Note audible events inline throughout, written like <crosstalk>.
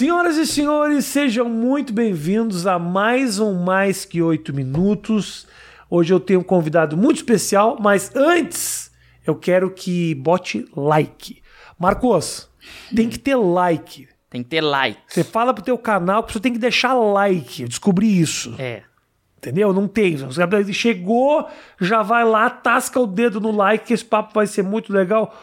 Senhoras e senhores, sejam muito bem-vindos a mais um Mais Que Oito Minutos. Hoje eu tenho um convidado muito especial, mas antes eu quero que bote like. Marcos, tem que ter like. Tem que ter like. Você fala pro teu canal que você tem que deixar like. Eu descobri isso. É. Entendeu? Não tem. Chegou, já vai lá, tasca o dedo no like, que esse papo vai ser muito legal.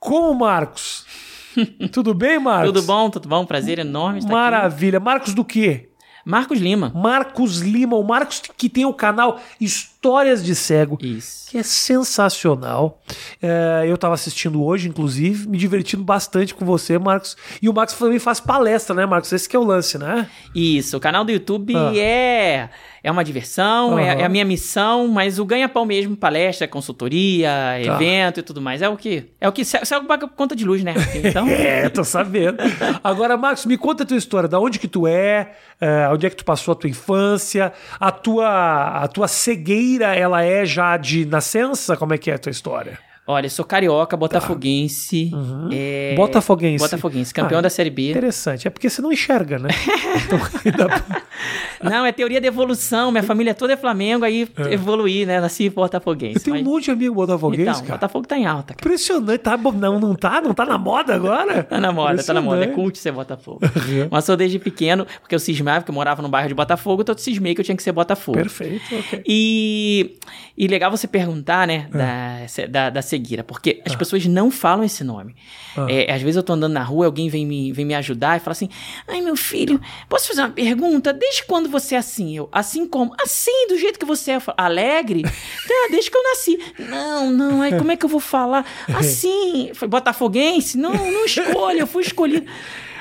Com o Marcos. <laughs> Tudo bem, Marcos? Tudo bom, tudo bom. Prazer enorme estar Maravilha. Marcos do quê? Marcos Lima. Marcos Lima, o Marcos que tem o canal Histórias de Cego. Isso. Que é sensacional. É, eu estava assistindo hoje, inclusive, me divertindo bastante com você, Marcos. E o Marcos também faz palestra, né, Marcos? Esse que é o lance, né? Isso. O canal do YouTube ah. é é uma diversão, uhum. é, é, a minha missão, mas o ganha-pão mesmo, palestra, consultoria, tá. evento e tudo mais, é o que é o que cego paga conta de luz, né? Então... <laughs> é, tô sabendo. Agora, Marcos, me conta a tua história, da onde que tu é, uh, onde é que tu passou a tua infância, a tua, a tua cegueira, ela é já de nascença? Como é que é a tua história? Olha, sou carioca, botafoguense. Tá. Uhum. É... Botafoguense. Botafoguense, campeão ah, da Série B. Interessante. É porque você não enxerga, né? <laughs> então, <laughs> não, é teoria da evolução. Minha família toda é Flamengo, aí é. evoluí, né? Nasci botafoguense. Eu tenho mas... um monte de amigo botafoguense, então, cara. Botafogo tá em alta. Cara. Impressionante. Tá, não, não tá? Não tá na moda agora? tá na moda, tá na moda. É cult ser Botafogo. Uhum. Mas sou desde pequeno, porque eu cismava, porque eu morava no bairro de Botafogo, então eu cismei que eu tinha que ser Botafogo. Perfeito, ok. E, e legal você perguntar, né, é. da, da, da Seguira, porque as pessoas não falam esse nome. Ah. É, às vezes eu tô andando na rua, alguém vem me, vem me ajudar e fala assim: Ai, meu filho, posso fazer uma pergunta? Desde quando você é assim? Eu, assim como? Assim, do jeito que você é. Falo, Alegre? ah, <laughs> desde que eu nasci. Não, não, aí como é que eu vou falar? <laughs> Assim, foi botafoguense? Não, não escolha, eu fui escolhido.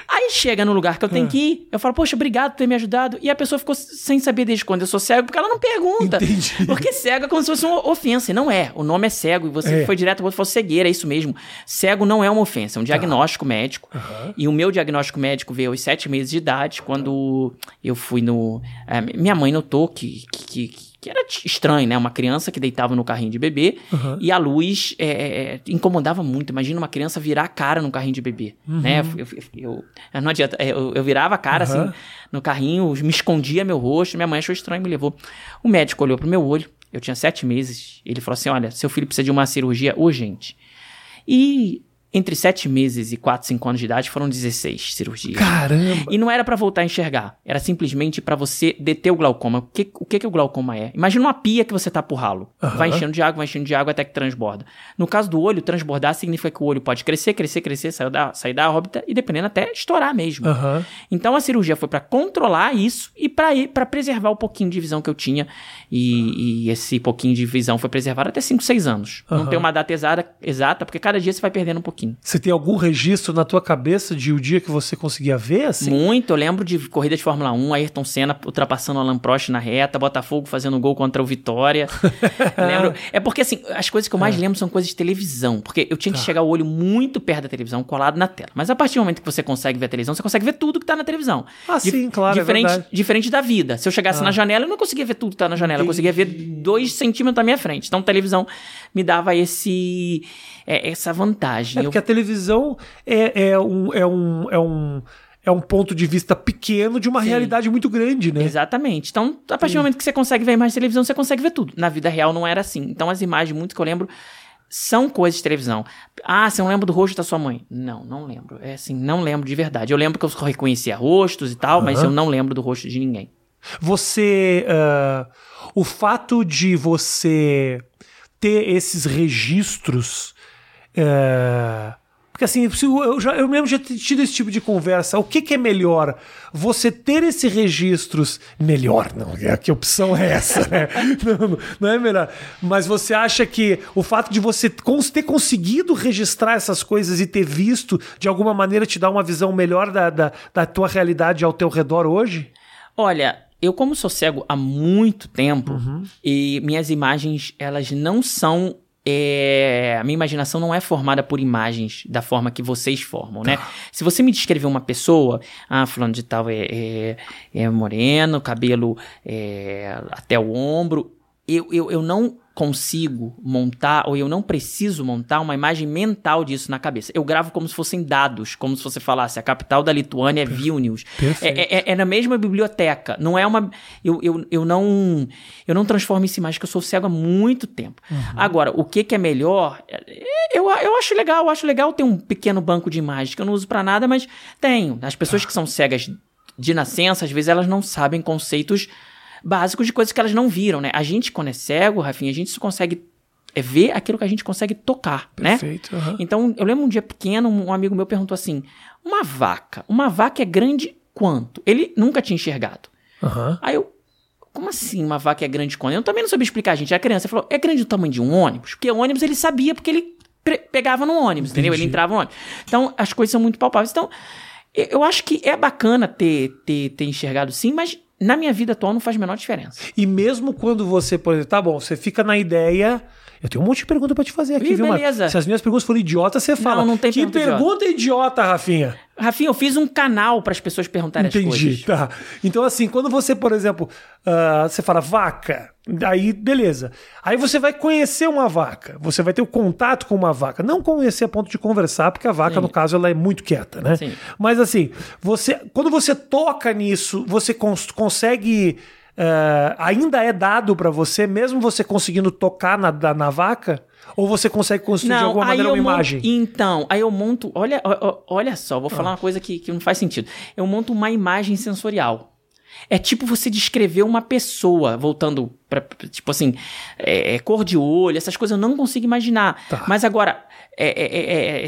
Aí chega no lugar que eu tenho ah. que ir, eu falo, poxa, obrigado por ter me ajudado. E a pessoa ficou sem saber desde quando eu sou cego, porque ela não pergunta. Entendi. <laughs> Porque cego é como se fosse uma ofensa. E não é. O nome é cego e você é. foi direto você falou cegueira, é isso mesmo. Cego não é uma ofensa, é um tá. diagnóstico tá. médico. Uhum. E o meu diagnóstico médico veio aos sete meses de idade, quando eu fui no. É, minha mãe notou que, que, que que era estranho, né? Uma criança que deitava no carrinho de bebê uhum. e a luz é, é, é, incomodava muito. Imagina uma criança virar a cara no carrinho de bebê, uhum. né? Eu, eu, eu, não adianta, eu, eu virava a cara uhum. assim no carrinho, me escondia meu rosto, minha mãe achou estranho e me levou. O médico olhou pro meu olho, eu tinha sete meses, ele falou assim, olha, seu filho precisa de uma cirurgia urgente. E entre sete meses e quatro, cinco anos de idade foram 16 cirurgias. Caramba! E não era para voltar a enxergar, era simplesmente para você deter o glaucoma. O que, o que, que o glaucoma é? Imagina uma pia que você tá por ralo. Uhum. Vai enchendo de água, vai enchendo de água até que transborda. No caso do olho, transbordar significa que o olho pode crescer, crescer, crescer, sair da, sair da órbita e dependendo até estourar mesmo. Uhum. Então a cirurgia foi para controlar isso e para preservar o pouquinho de visão que eu tinha. E, e, esse pouquinho de visão foi preservado até 5, 6 anos. Uhum. Não tem uma data exata, exata, porque cada dia você vai perdendo um pouquinho Você tem algum registro na tua cabeça de o dia que você conseguia ver, assim? Muito. Eu lembro de corrida de Fórmula 1, Ayrton Senna ultrapassando o Alan Prost na reta, Botafogo fazendo gol contra o Vitória. <laughs> lembro. É porque, assim, as coisas que eu mais é. lembro são coisas de televisão. Porque eu tinha que tá. chegar o olho muito perto da televisão, colado na tela. Mas a partir do momento que você consegue ver a televisão, você consegue ver tudo que tá na televisão. Ah, sim, claro. É diferente, é diferente da vida. Se eu chegasse ah. na janela, eu não conseguia ver tudo que tá na janela. Eu conseguia ver dois centímetros da minha frente. Então, televisão me dava esse é, essa vantagem. É porque a televisão é, é, um, é, um, é, um, é um ponto de vista pequeno de uma Sim. realidade muito grande, né? Exatamente. Então, a partir Sim. do momento que você consegue ver de televisão, você consegue ver tudo. Na vida real não era assim. Então, as imagens, muito que eu lembro, são coisas de televisão. Ah, você não lembra do rosto da sua mãe? Não, não lembro. É assim, não lembro de verdade. Eu lembro que eu reconhecia rostos e tal, uhum. mas eu não lembro do rosto de ninguém. Você. Uh, o fato de você ter esses registros é... Porque assim, eu, já, eu mesmo já tido esse tipo de conversa. O que, que é melhor? Você ter esses registros. Melhor, não, é que opção é essa, né? <laughs> não, não, é melhor. Mas você acha que o fato de você ter conseguido registrar essas coisas e ter visto, de alguma maneira, te dá uma visão melhor da, da, da tua realidade ao teu redor hoje? Olha, eu como sou cego há muito tempo uhum. e minhas imagens elas não são é, a minha imaginação não é formada por imagens da forma que vocês formam, né? Tá. Se você me descrever uma pessoa, ah, fulano de tal é, é, é moreno, cabelo é, até o ombro, eu, eu, eu não consigo montar, ou eu não preciso montar uma imagem mental disso na cabeça. Eu gravo como se fossem dados, como se você falasse, a capital da Lituânia é Vilnius. É, é, é, na mesma biblioteca. Não é uma. Eu, eu, eu, não, eu não transformo isso em imagem, que eu sou cego há muito tempo. Uhum. Agora, o que, que é melhor? Eu, eu acho legal, eu acho legal ter um pequeno banco de imagens que eu não uso para nada, mas tenho. As pessoas que são cegas de nascença, às vezes elas não sabem conceitos básicos de coisas que elas não viram, né? A gente, quando é cego, Rafinha, a gente só consegue é ver aquilo que a gente consegue tocar, né? Perfeito, né? Uhum. Então, eu lembro um dia pequeno, um amigo meu perguntou assim: uma vaca, uma vaca é grande quanto? Ele nunca tinha enxergado. Uhum. Aí eu, como assim uma vaca é grande quanto? Eu também não sabia explicar, gente. A criança falou: é grande o tamanho de um ônibus? Porque o ônibus ele sabia, porque ele pegava no ônibus, Entendi. entendeu? Ele entrava no ônibus. Então, as coisas são muito palpáveis. Então, eu acho que é bacana ter, ter, ter enxergado sim, mas na minha vida atual não faz a menor diferença. E mesmo quando você, por exemplo, tá bom, você fica na ideia. Eu tenho um monte de pergunta para te fazer aqui, viu, beleza. Se as minhas perguntas forem idiotas, você fala. Não, não tem que pergunta idiota, idiota Rafinha? Rafinha, eu fiz um canal para as pessoas perguntarem Entendi, as coisas. Entendi, tá. Então, assim, quando você, por exemplo, uh, você fala vaca, aí beleza. Aí você vai conhecer uma vaca, você vai ter o contato com uma vaca. Não conhecer a ponto de conversar, porque a vaca, Sim. no caso, ela é muito quieta, né? Sim. Mas assim, você, quando você toca nisso, você cons consegue. Uh, ainda é dado para você, mesmo você conseguindo tocar na, na vaca? Ou você consegue construir não, de alguma maneira uma monto, imagem? Então, aí eu monto. Olha, olha só, vou falar ah. uma coisa que, que não faz sentido. Eu monto uma imagem sensorial. É tipo você descrever uma pessoa, voltando para tipo assim, é, é, cor de olho, essas coisas eu não consigo imaginar. Tá. Mas agora, é, é, é, é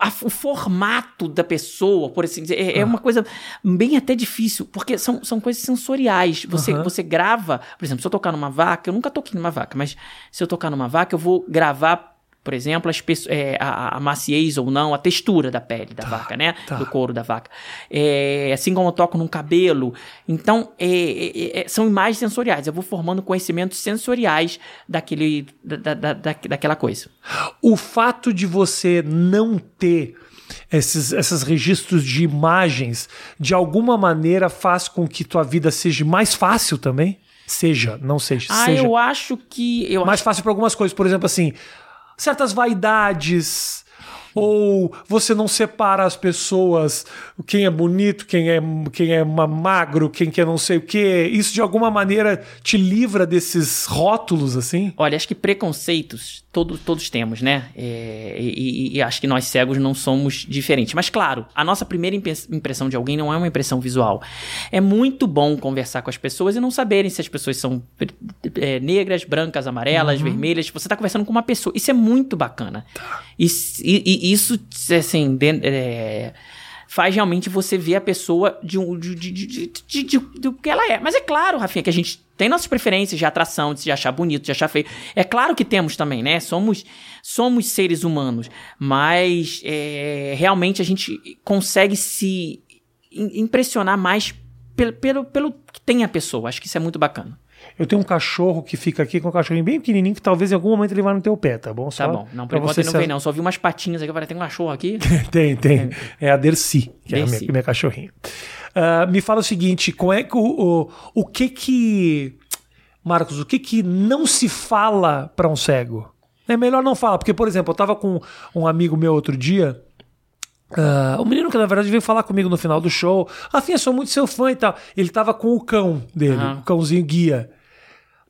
a, o formato da pessoa, por assim dizer, é, é, uma coisa bem até difícil, porque são, são coisas sensoriais. Você, uhum. você grava, por exemplo, se eu tocar numa vaca, eu nunca toquei numa vaca, mas se eu tocar numa vaca, eu vou gravar por exemplo, as é, a, a, maciez ou não, a textura da pele da tá, vaca, né? Tá. Do couro da vaca. É, assim como eu toco num cabelo. Então, é, é, é são imagens sensoriais. Eu vou formando conhecimentos sensoriais daquele, da, da, da, daquela coisa. O fato de você não ter esses, esses registros de imagens, de alguma maneira faz com que tua vida seja mais fácil também? Seja, não seja. Ah, seja. eu acho que. Eu mais acho... fácil para algumas coisas. Por exemplo, assim, certas vaidades ou você não separa as pessoas, quem é bonito, quem é, quem é magro, quem quer não sei o quê. Isso de alguma maneira te livra desses rótulos, assim? Olha, acho que preconceitos todo, todos temos, né? É, e, e, acho que nós cegos não somos diferentes. Mas, claro, a nossa primeira impressão de alguém não é uma impressão visual. É muito bom conversar com as pessoas e não saberem se as pessoas são é, negras, brancas, amarelas, uhum. vermelhas. Você está conversando com uma pessoa. Isso é muito bacana. Tá. E, e, isso, assim, é, faz realmente você ver a pessoa de, de, de, de, de, do que ela é. Mas é claro, Rafinha, que a gente tem nossas preferências de atração, de se achar bonito, de achar feio. É claro que temos também, né? Somos, somos seres humanos. Mas é, realmente a gente consegue se impressionar mais pelo, pelo, pelo que tem a pessoa. Acho que isso é muito bacana. Eu tenho um cachorro que fica aqui com um cachorrinho bem pequenininho que talvez em algum momento ele vá no teu pé, tá bom? Tá Só tá bom. Não, por enquanto ele não vem não. Só vi umas patinhas aqui. Agora tem um cachorro aqui. <laughs> tem, tem. É a Dercy, que Dercy. é a minha, minha cachorrinha. Uh, me fala o seguinte, como é que o, o, o que que... Marcos, o que que não se fala para um cego? É melhor não falar, porque, por exemplo, eu tava com um amigo meu outro dia... Uh, o menino que na verdade veio falar comigo no final do show. Rafinha, sou muito seu fã e tal. Ele tava com o cão dele, uhum. o cãozinho guia.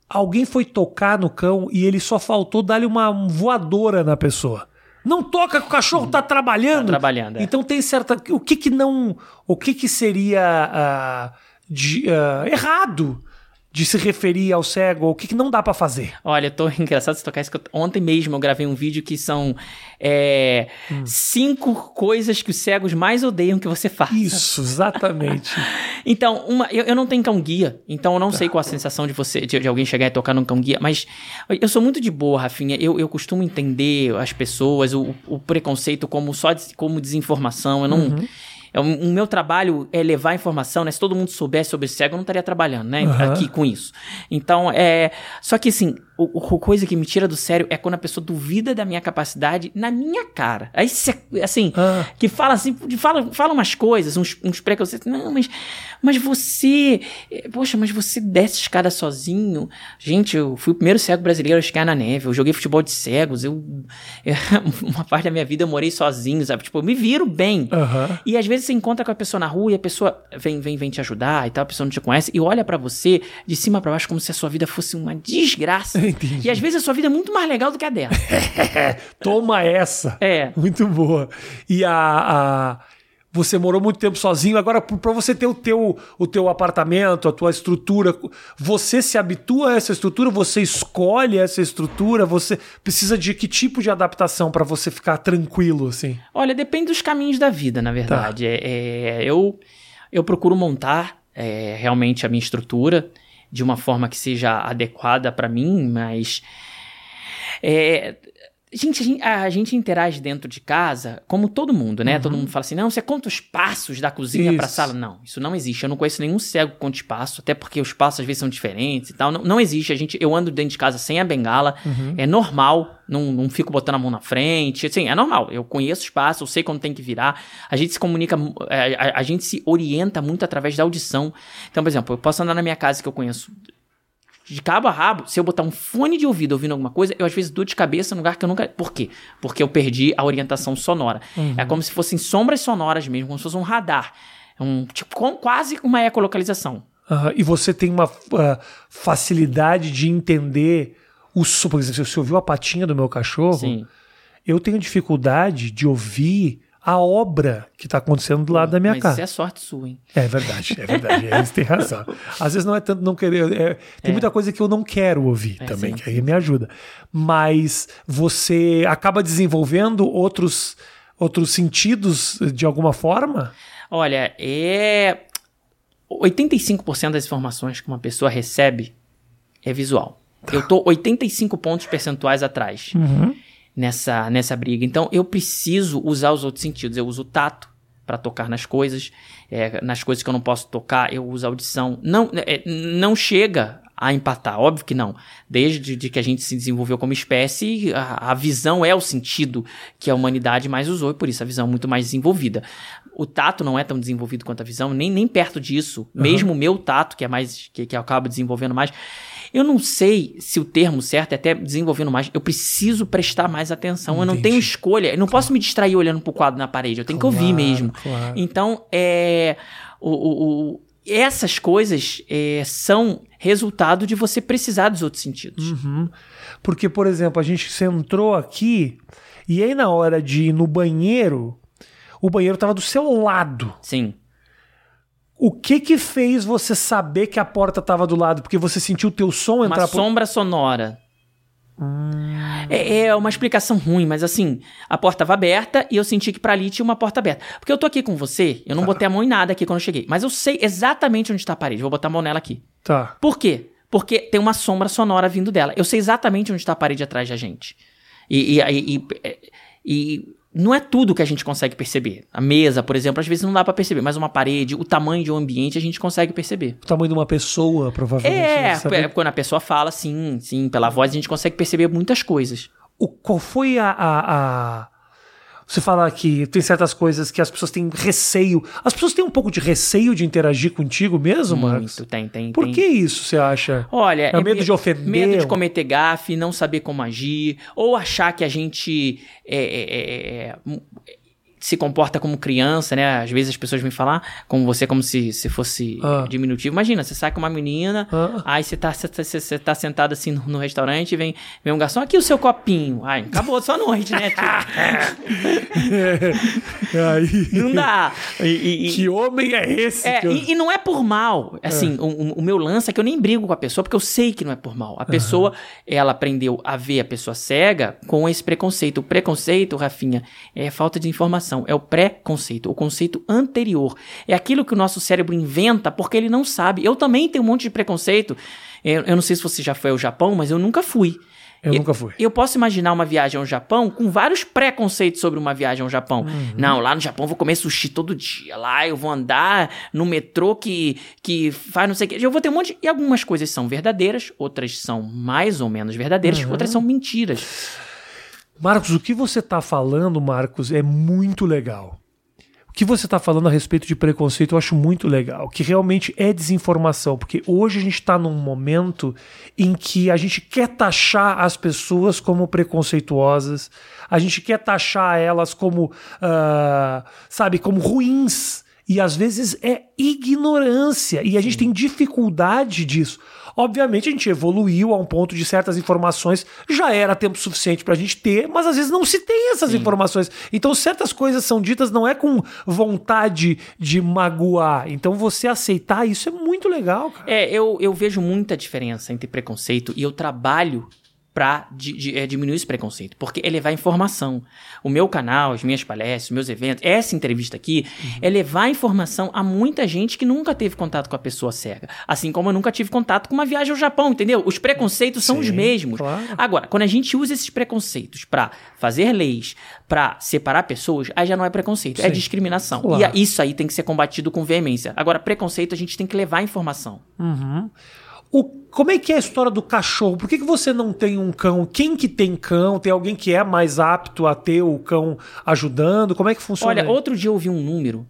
Alguém foi tocar no cão e ele só faltou dar-lhe uma voadora na pessoa. Não toca que o cachorro tá trabalhando. Tá trabalhando. É. Então tem certa. O que que não. O que que seria uh, de, uh, errado de se referir ao cego? O que, que não dá para fazer? Olha, eu tô <laughs> engraçado você tocar isso. Ontem mesmo eu gravei um vídeo que são é, hum. cinco coisas que os cegos mais odeiam que você faça. Isso, exatamente. <laughs> então, uma, eu, eu, não tenho cão guia, então eu não tá. sei qual a sensação de você, de, de, alguém chegar e tocar num cão guia, mas eu sou muito de boa, Rafinha. Eu, eu costumo entender as pessoas, o, o preconceito como só como desinformação. Eu não. Uhum é, o, o meu trabalho é levar informação, né? Se todo mundo soubesse sobre cego, eu não estaria trabalhando, né? Aham. Aqui com isso. Então, é. Só que assim, o, o- coisa que me tira do sério é quando a pessoa duvida da minha capacidade na minha cara. Aí, cê- assim, Ah. que fala assim, fala, fala umas coisas, uns, uns preconceitos. Não, mas, mas você. eh, Poxa, mas você desce escada sozinho. Gente, eu fui o primeiro cego brasileiro a esquiar na neve. Eu joguei futebol de cegos. Eu. <laughs> uma parte da minha vida eu morei sozinho, sabe? Tipo, eu me viro bem. Aham. E às vezes você encontra com a pessoa na rua e a pessoa vem, vem, vem te ajudar e tal, a pessoa não te conhece e olha pra você de cima pra baixo como se a sua vida fosse uma desgraça. <laughs> Entendi. E às vezes a sua vida é muito mais legal do que a dela. <laughs> Toma essa. É. Muito boa. E a, a- você morou muito tempo sozinho, agora para você ter o teu, o teu apartamento, a tua estrutura, você se habitua a essa estrutura, você escolhe essa estrutura, você precisa de que tipo de adaptação para você ficar tranquilo assim? Olha, depende dos caminhos da vida, na verdade. É, é, eu, eu procuro montar é, realmente a minha estrutura de uma forma que seja adequada pra mim, mas. é, Gente, a gente, a gente interage dentro de casa como todo mundo, né? Todo mundo fala assim: não, você conta os passos da cozinha pra Isso. sala. Não, isso não existe. Eu não conheço nenhum cego que conte espaço, até porque os passos às vezes são diferentes e tal. Não, não existe. A gente, eu ando dentro de casa sem a bengala, é normal, não, não fico botando a mão na frente. Assim, é normal. Eu conheço o espaço, eu sei quando tem que virar. A gente se comunica, mu- é, a, a gente se orienta muito através da audição. Então, por exemplo, eu posso andar na minha casa que eu conheço de cabo a rabo, se eu botar um fone de ouvido ouvindo alguma coisa, eu às vezes dou de cabeça num lugar que eu nunca. Por quê? Porque eu perdi a orientação sonora. É como se fossem sombras sonoras mesmo, como se fosse um radar. É Um, tipo, com, quase uma ecolocalização. Aham. E você tem uma ah, facilidade de entender o som. Por exemplo, se você ouviu a patinha do meu cachorro, Sim. eu tenho dificuldade de ouvir a obra que está acontecendo do lado da minha Mas casa. isso é sorte sua, hein? É verdade, é verdade. Eles têm razão. Às vezes não é tanto não querer. é- tem muita coisa que eu não quero ouvir É, também, sim, que aí me ajuda. Mas você acaba desenvolvendo outros, outros sentidos de alguma forma? Olha, é. 85% das informações que uma pessoa recebe é visual. Eu tô 85 pontos percentuais atrás nessa, nessa briga. Então eu preciso usar os outros sentidos. Eu uso o tato para tocar nas coisas. É, nas coisas que eu não posso tocar, eu uso a audição. Não, é, não chega a empatar, óbvio que não. Desde de que a gente se desenvolveu como espécie, a, a visão é o sentido que a humanidade mais usou, e por isso a visão é muito mais desenvolvida. O tato não é tão desenvolvido quanto a visão, nem, nem perto disso. Mesmo o meu tato, que é mais que, que eu acabo desenvolvendo mais. Eu não sei se o termo certo é até desenvolvendo mais. Eu preciso prestar mais atenção. Eu não Entendi. tenho escolha. Eu não posso me distrair olhando pro quadro na parede. Eu tenho que ouvir Claro, mesmo. claro. Então, é. O, o- o- essas coisas é, são resultado de você precisar dos outros sentidos. Uhum. Porque, por exemplo, a gente você entrou aqui e aí na hora de ir no banheiro, o banheiro estava do seu lado. Sim. O que que fez você saber que a porta estava do lado? Porque você sentiu o teu som Uma entrar por... sombra sonora. É, é uma explicação ruim, mas assim, a porta estava aberta e eu senti que pra ali tinha uma porta aberta. Porque eu tô aqui com você, eu não botei a mão em nada aqui quando eu cheguei, mas eu sei exatamente onde tá a parede. Vou botar a mão nela aqui. Tá. Por quê? Porque tem uma sombra sonora vindo dela. Eu sei exatamente onde está a parede atrás da gente. E, e, e- e- e não é tudo que a gente consegue perceber. A mesa, por exemplo, às vezes não dá pra perceber, mas uma parede, o tamanho de um ambiente a gente consegue perceber. O tamanho de uma pessoa, provavelmente. É, né? É, quando a pessoa fala, sim, sim, pela voz a gente consegue perceber muitas coisas. O, qual foi a, a, a- Você fala que tem certas coisas que as pessoas têm receio. As pessoas têm um pouco de receio de interagir contigo mesmo, Marcos? Muito, tem, tem, Por tem. que isso, você acha? Olha, É o medo me- de ofender? Medo de cometer gafe, não saber como agir, ou achar que a gente é, é, é, é, se comporta como criança, né? Às vezes as pessoas vêm falar com você como se, se fosse Ah. diminutivo. Imagina, você sai com uma menina, Ah. aí você tá, você, você- tá sentado assim no, no restaurante e vem, vem um garçom, aqui o seu copinho. Ai, acabou a sua noite, né? Tipo, <laughs> Aí- não dá. E- e- Que homem é esse? é, eu- e, e não é por mal. Assim, o, o- o meu lance é que eu nem brigo com a pessoa, porque eu sei que não é por mal. A pessoa, ela aprendeu a ver a pessoa cega com esse preconceito. O preconceito, Rafinha, é falta de informação. É o pré-conceito, o conceito anterior. É aquilo que o nosso cérebro inventa porque ele não sabe. Eu também tenho um monte de preconceito. Eu, eu não sei se você já foi ao Japão, mas eu nunca fui. Eu, nunca fui. Eu posso imaginar uma viagem ao Japão com vários preconceitos sobre uma viagem ao Japão. Uhum. Não, lá no Japão eu vou comer sushi todo dia. Lá eu vou andar no metrô que, que faz não sei o que. Eu vou ter um monte. E algumas coisas são verdadeiras, outras são mais ou menos verdadeiras, uhum. outras são mentiras. Marcos, o que você está falando, Marcos, é muito legal. O que você está falando a respeito de preconceito eu acho muito legal, que realmente é desinformação, porque hoje a gente está num momento em que a gente quer taxar as pessoas como preconceituosas, a gente quer taxar elas como, uh, sabe, como ruins. E às vezes é ignorância, e a gente tem dificuldade disso. Obviamente a gente evoluiu a um ponto de certas informações já era tempo suficiente para a gente ter, mas às vezes não se tem essas Sim. informações. Então certas coisas são ditas não é com vontade de magoar. Então você aceitar isso é muito legal, cara. É, eu, eu vejo muita diferença entre preconceito e eu trabalho para é, diminuir esse preconceito, porque é levar informação. O meu canal, as minhas palestras, os meus eventos, essa entrevista aqui uhum. é levar informação a muita gente que nunca teve contato com a pessoa cega. Assim como eu nunca tive contato com uma viagem ao Japão, entendeu? Os preconceitos são Sim, os mesmos. Claro. Agora, quando a gente usa esses preconceitos para fazer leis, para separar pessoas, aí já não é preconceito, é Sim. é discriminação. Claro. E isso aí tem que ser combatido com veemência. Agora, preconceito a gente tem que levar informação. Uhum. O, como é que é a história do cachorro? Por que, que você não tem um cão? Quem que tem cão? Tem alguém que é mais apto a ter o cão ajudando? Como é que funciona? Olha, outro dia eu ouvi um número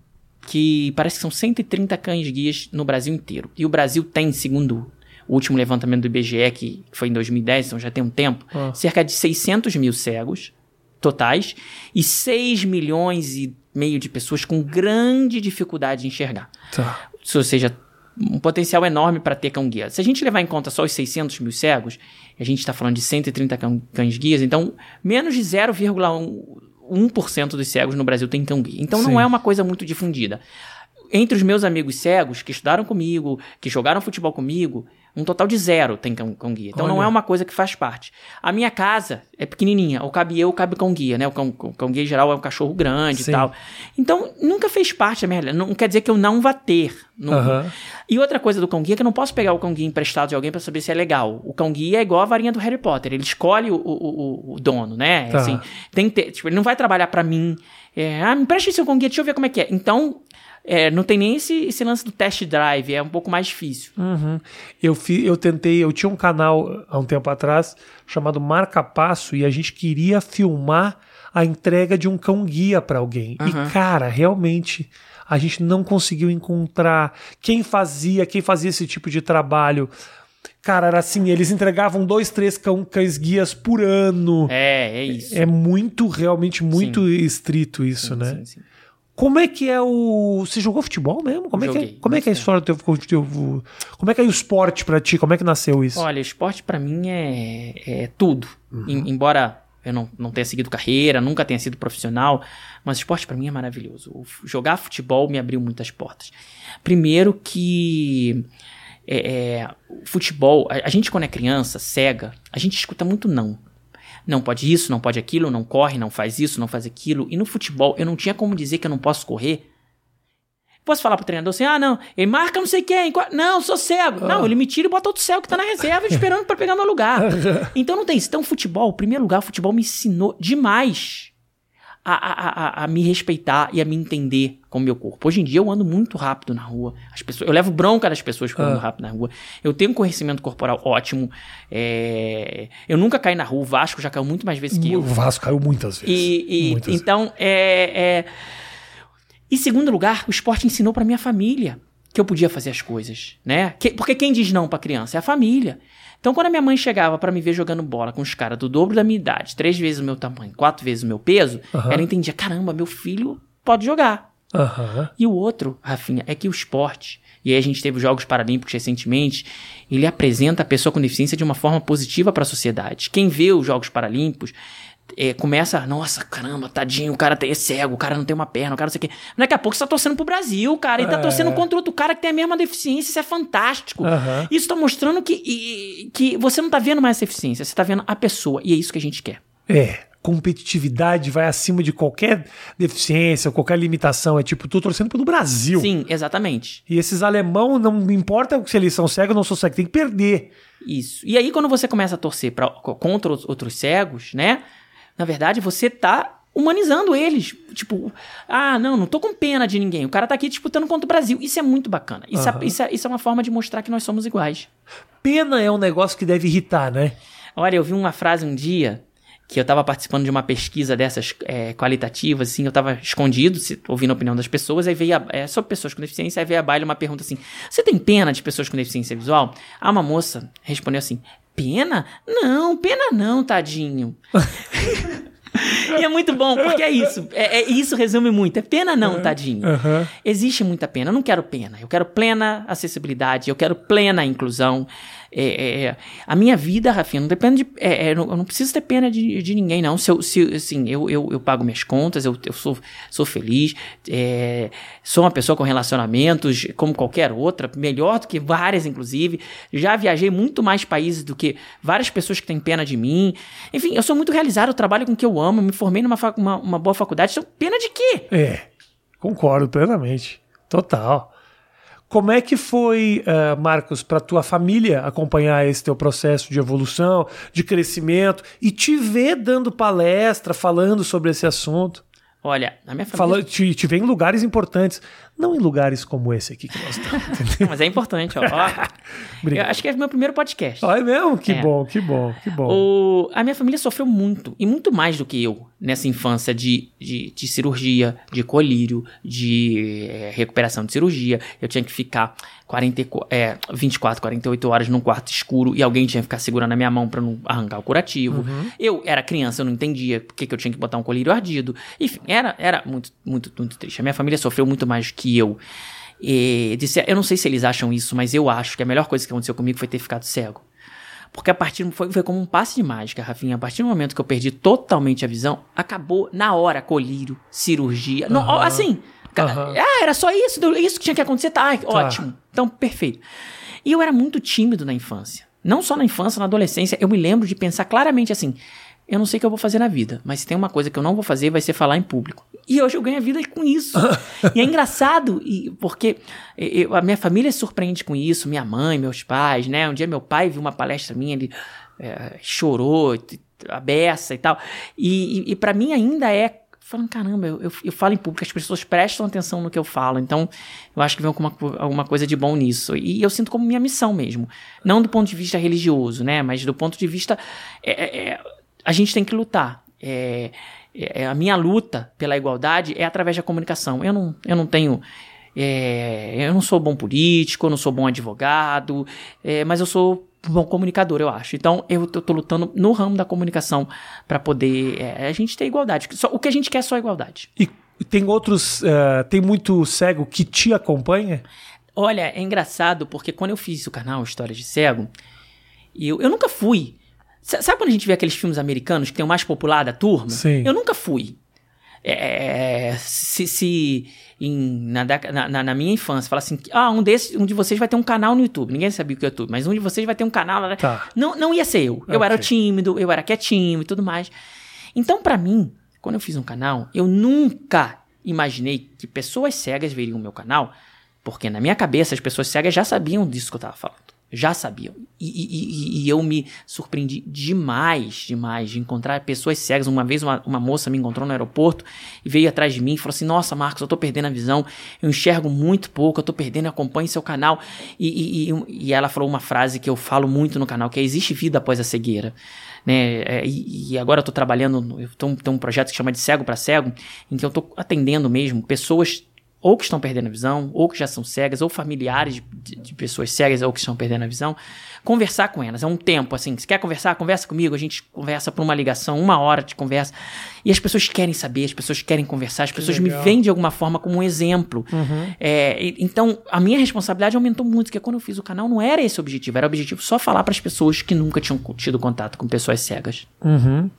que parece que são 130 cães guias no Brasil inteiro. E o Brasil tem, segundo o último levantamento do IBGE, que foi em 2010, então já tem um tempo, ah. cerca de 600 mil cegos totais e 6 milhões e meio de pessoas com grande dificuldade de enxergar. Tá. Ou seja, um potencial enorme para ter cão-guia. Se a gente levar em conta só os 600 mil cegos, a gente está falando de 130 cães-guias, então menos de 0,1% dos cegos no Brasil tem cão-guia. Então Sim. não é uma coisa muito difundida. Entre os meus amigos cegos que estudaram comigo, que jogaram futebol comigo, um total de zero tem cão, cão guia. Então Olha. não é uma coisa que faz parte. A minha casa é pequenininha, ou cabe eu, ou cabe cão guia, né? O cão, o cão guia em geral é um cachorro grande Sim. e tal. Então nunca fez parte da minha realidade. Não quer dizer que eu não vá ter. Uhum. E outra coisa do cão guia é que eu não posso pegar o cão guia emprestado de alguém para saber se é legal. O cão guia é igual a varinha do Harry Potter. Ele escolhe o, o, o dono, né? Tá. Assim, tem que ter, tipo, ele não vai trabalhar para mim. É, ah, me empreste seu cão guia, deixa eu ver como é que é. Então, é, não tem nem esse, esse lance do test drive, é um pouco mais difícil. Uhum. Eu, fi, eu tentei, eu tinha um canal há um tempo atrás chamado Marca Passo e a gente queria filmar a entrega de um cão guia para alguém. Uhum. E cara, realmente a gente não conseguiu encontrar quem fazia, quem fazia esse tipo de trabalho. Cara, era assim, eles entregavam dois, três cão, cães guias por ano. É, é isso. É muito, realmente muito sim. estrito isso, sim, né? Sim, sim. Como é que é o. Você jogou futebol mesmo? Como, Joguei, é, que é, como é que é a história do teu, teu. Como é que é o esporte para ti? Como é que nasceu isso? Olha, o esporte para mim é, é tudo. Uhum. Em, embora eu não, não tenha seguido carreira, nunca tenha sido profissional, mas o esporte para mim é maravilhoso. O, jogar futebol me abriu muitas portas. Primeiro que. É, é, futebol, a, a gente quando é criança, cega, a gente escuta muito não não pode isso, não pode aquilo, não corre, não faz isso, não faz aquilo. E no futebol, eu não tinha como dizer que eu não posso correr. Posso falar pro treinador assim: ah, não, ele marca não sei quem. Não, sou cego. Ah. Não, ele me tira e bota outro cego que tá na reserva esperando para pegar meu lugar. <laughs> então não tem isso. Então, futebol, em primeiro lugar, o futebol me ensinou demais a, a, a, a, me respeitar e a me entender com o meu corpo. Hoje em dia eu ando muito rápido na rua. As pessoas, eu levo bronca das pessoas que ah. ando rápido na rua. Eu tenho um conhecimento corporal ótimo. É, eu nunca caí na rua. O Vasco já caiu muito mais vezes que eu. O Vasco caiu muitas vezes. E, e muitas então, vezes. É, é... Em segundo lugar, o esporte ensinou para minha família que eu podia fazer as coisas, né? Que, porque quem diz não para criança é a família. Então, quando a minha mãe chegava para me ver jogando bola com os caras do dobro da minha idade, três vezes o meu tamanho, quatro vezes o meu peso, uhum. ela entendia: caramba, meu filho pode jogar. Uhum. E o outro, Rafinha, é que o esporte, e aí a gente teve os Jogos Paralímpicos recentemente, ele apresenta a pessoa com deficiência de uma forma positiva para a sociedade. Quem vê os Jogos Paralímpicos é, começa, nossa, caramba, tadinho, o cara é cego, o cara não tem uma perna, o cara não sei o quê. Daqui a pouco você tá torcendo pro Brasil, cara, e tá é. torcendo contra outro cara que tem a mesma deficiência, isso é fantástico. Uhum. Isso tá mostrando que, e, que você não tá vendo mais essa deficiência, você tá vendo a pessoa, e é isso que a gente quer. É, competitividade vai acima de qualquer deficiência, qualquer limitação. É tipo, tô torcendo pelo Brasil. Sim, exatamente. E esses alemão, não importa se eles são cegos ou não são cegos, tem que perder. Isso. E aí, quando você começa a torcer pra, contra outros cegos, né? Na verdade, você tá humanizando eles. Tipo, ah, não, não tô com pena de ninguém. O cara tá aqui disputando contra o Brasil. Isso é muito bacana. Isso, uhum. é, isso, é, isso é uma forma de mostrar que nós somos iguais. Pena é um negócio que deve irritar, né? Olha, eu vi uma frase um dia que eu estava participando de uma pesquisa dessas é, qualitativas, assim, eu estava escondido, se, ouvindo a opinião das pessoas, aí veio, a, é, sobre pessoas com deficiência, aí veio a baile uma pergunta assim, você tem pena de pessoas com deficiência visual? Ah, uma moça respondeu assim, pena? Não, pena não, tadinho. <laughs> e é muito bom, porque é isso. É, é, isso resume muito. É pena não, tadinho. Uhum. Existe muita pena. Eu não quero pena. Eu quero plena acessibilidade. Eu quero plena inclusão. É, é, é, a minha vida, Rafinha, não depende de. É, é, eu não preciso ter pena de, de ninguém, não. Se eu, se, assim, eu, eu, eu pago minhas contas, eu, eu sou, sou feliz, sou uma pessoa com relacionamentos como qualquer outra, melhor do que várias, inclusive. Já viajei muito mais países do que várias pessoas que têm pena de mim. Enfim, eu sou muito realizado, eu trabalho com o que eu amo, me formei numa uma, uma boa faculdade. Então, pena de quê? É, concordo plenamente. Total. Como é que foi, uh, Marcos, para tua família acompanhar esse teu processo de evolução, de crescimento e te ver dando palestra, falando sobre esse assunto? Olha, na minha família. Fala, te, te vê em lugares importantes. Não em lugares como esse aqui que nós estamos. <laughs> Mas é importante, ó. Eu acho que é meu primeiro podcast. Ah, é mesmo? Que é. bom, que bom, que bom. O, a minha família sofreu muito, e muito mais do que eu, nessa infância de, de, de cirurgia, de colírio, de é, recuperação de cirurgia. Eu tinha que ficar 40, é, 24, 48 horas num quarto escuro e alguém tinha que ficar segurando a minha mão para não arrancar o curativo. Uhum. Eu era criança, eu não entendia por que, eu tinha que botar um colírio ardido. Enfim, era, era muito, muito, muito triste. A minha família sofreu muito mais que que eu. E disse, eu não sei se eles acham isso, mas eu acho que a melhor coisa que aconteceu comigo foi ter ficado cego. Porque a partir foi, foi como um passe de mágica, Rafinha. A partir do momento que eu perdi totalmente a visão, acabou na hora colírio, cirurgia. Uhum. Não, assim, uhum. ah, era só isso, isso que tinha que acontecer, tá, tá, ótimo. Então, perfeito. E eu era muito tímido na infância. Não só na infância, na adolescência, eu me lembro de pensar claramente assim: eu não sei o que eu vou fazer na vida, mas se tem uma coisa que eu não vou fazer, vai ser falar em público. E hoje eu ganho a vida com isso. <laughs> e é engraçado, e, porque eu, a minha família se surpreende com isso, minha mãe, meus pais, né? Um dia meu pai viu uma palestra minha, ele é, chorou, a beça e tal. E, e, e para mim ainda é falando, caramba, eu, eu, eu, falo em público, as pessoas prestam atenção no que eu falo, então eu acho que vem alguma, alguma coisa de bom nisso. E eu sinto como minha missão mesmo. Não do ponto de vista religioso, né? Mas do ponto de vista. É, é, é a gente tem que lutar. É, é, a minha luta pela igualdade é através da comunicação. Eu não, eu não tenho. É, eu não sou bom político, eu não sou bom advogado, é, mas eu sou bom comunicador, eu acho. Então eu tô, tô lutando no ramo da comunicação para poder é, a gente ter igualdade. Só, o que a gente quer é só igualdade. E tem outros, uh, tem muito cego que te acompanha? Olha, é engraçado porque quando eu fiz o canal Histórias de Cego, eu, eu nunca fui Sabe quando a gente vê aqueles filmes americanos que tem o mais popular da turma? Sim. Eu nunca fui. É, se, se em, na, na, na, minha infância fala assim, ah, um desses, um de vocês vai ter um canal no YouTube. Ninguém sabia o que é YouTube, mas um de vocês vai ter um canal. Tá. Não, não ia ser eu. Eu okay. era tímido, eu era quietinho e tudo mais. Então, para mim, quando eu fiz um canal, eu nunca imaginei que pessoas cegas veriam o meu canal, porque na minha cabeça as pessoas cegas já sabiam disso que eu tava falando já sabiam. E, e, e, eu me surpreendi demais, demais, de encontrar pessoas cegas. Uma vez uma, uma, moça me encontrou no aeroporto e veio atrás de mim e falou assim: Nossa, Marcos, eu tô perdendo a visão, eu enxergo muito pouco, eu tô perdendo, acompanhe seu canal. E, e, ela falou uma frase que eu falo muito no canal, que é: Existe vida após a cegueira. Né? É, e, agora eu tô trabalhando, eu tenho um projeto que chama de Cego para Cego, em que eu tô atendendo mesmo pessoas ou que estão perdendo a visão, ou que já são cegas, ou familiares de, de, de, pessoas cegas ou que estão perdendo a visão, conversar com elas. É um tempo, assim, se quer conversar, conversa comigo, a gente conversa por uma ligação, uma hora de conversa. E as pessoas querem saber, as pessoas querem conversar, as pessoas me veem de alguma forma como um exemplo. Uhum. É, então, a minha responsabilidade aumentou muito, porque quando eu fiz o canal não era esse o objetivo, era o objetivo só falar para as pessoas que nunca tinham tido contato com pessoas cegas. Uhum.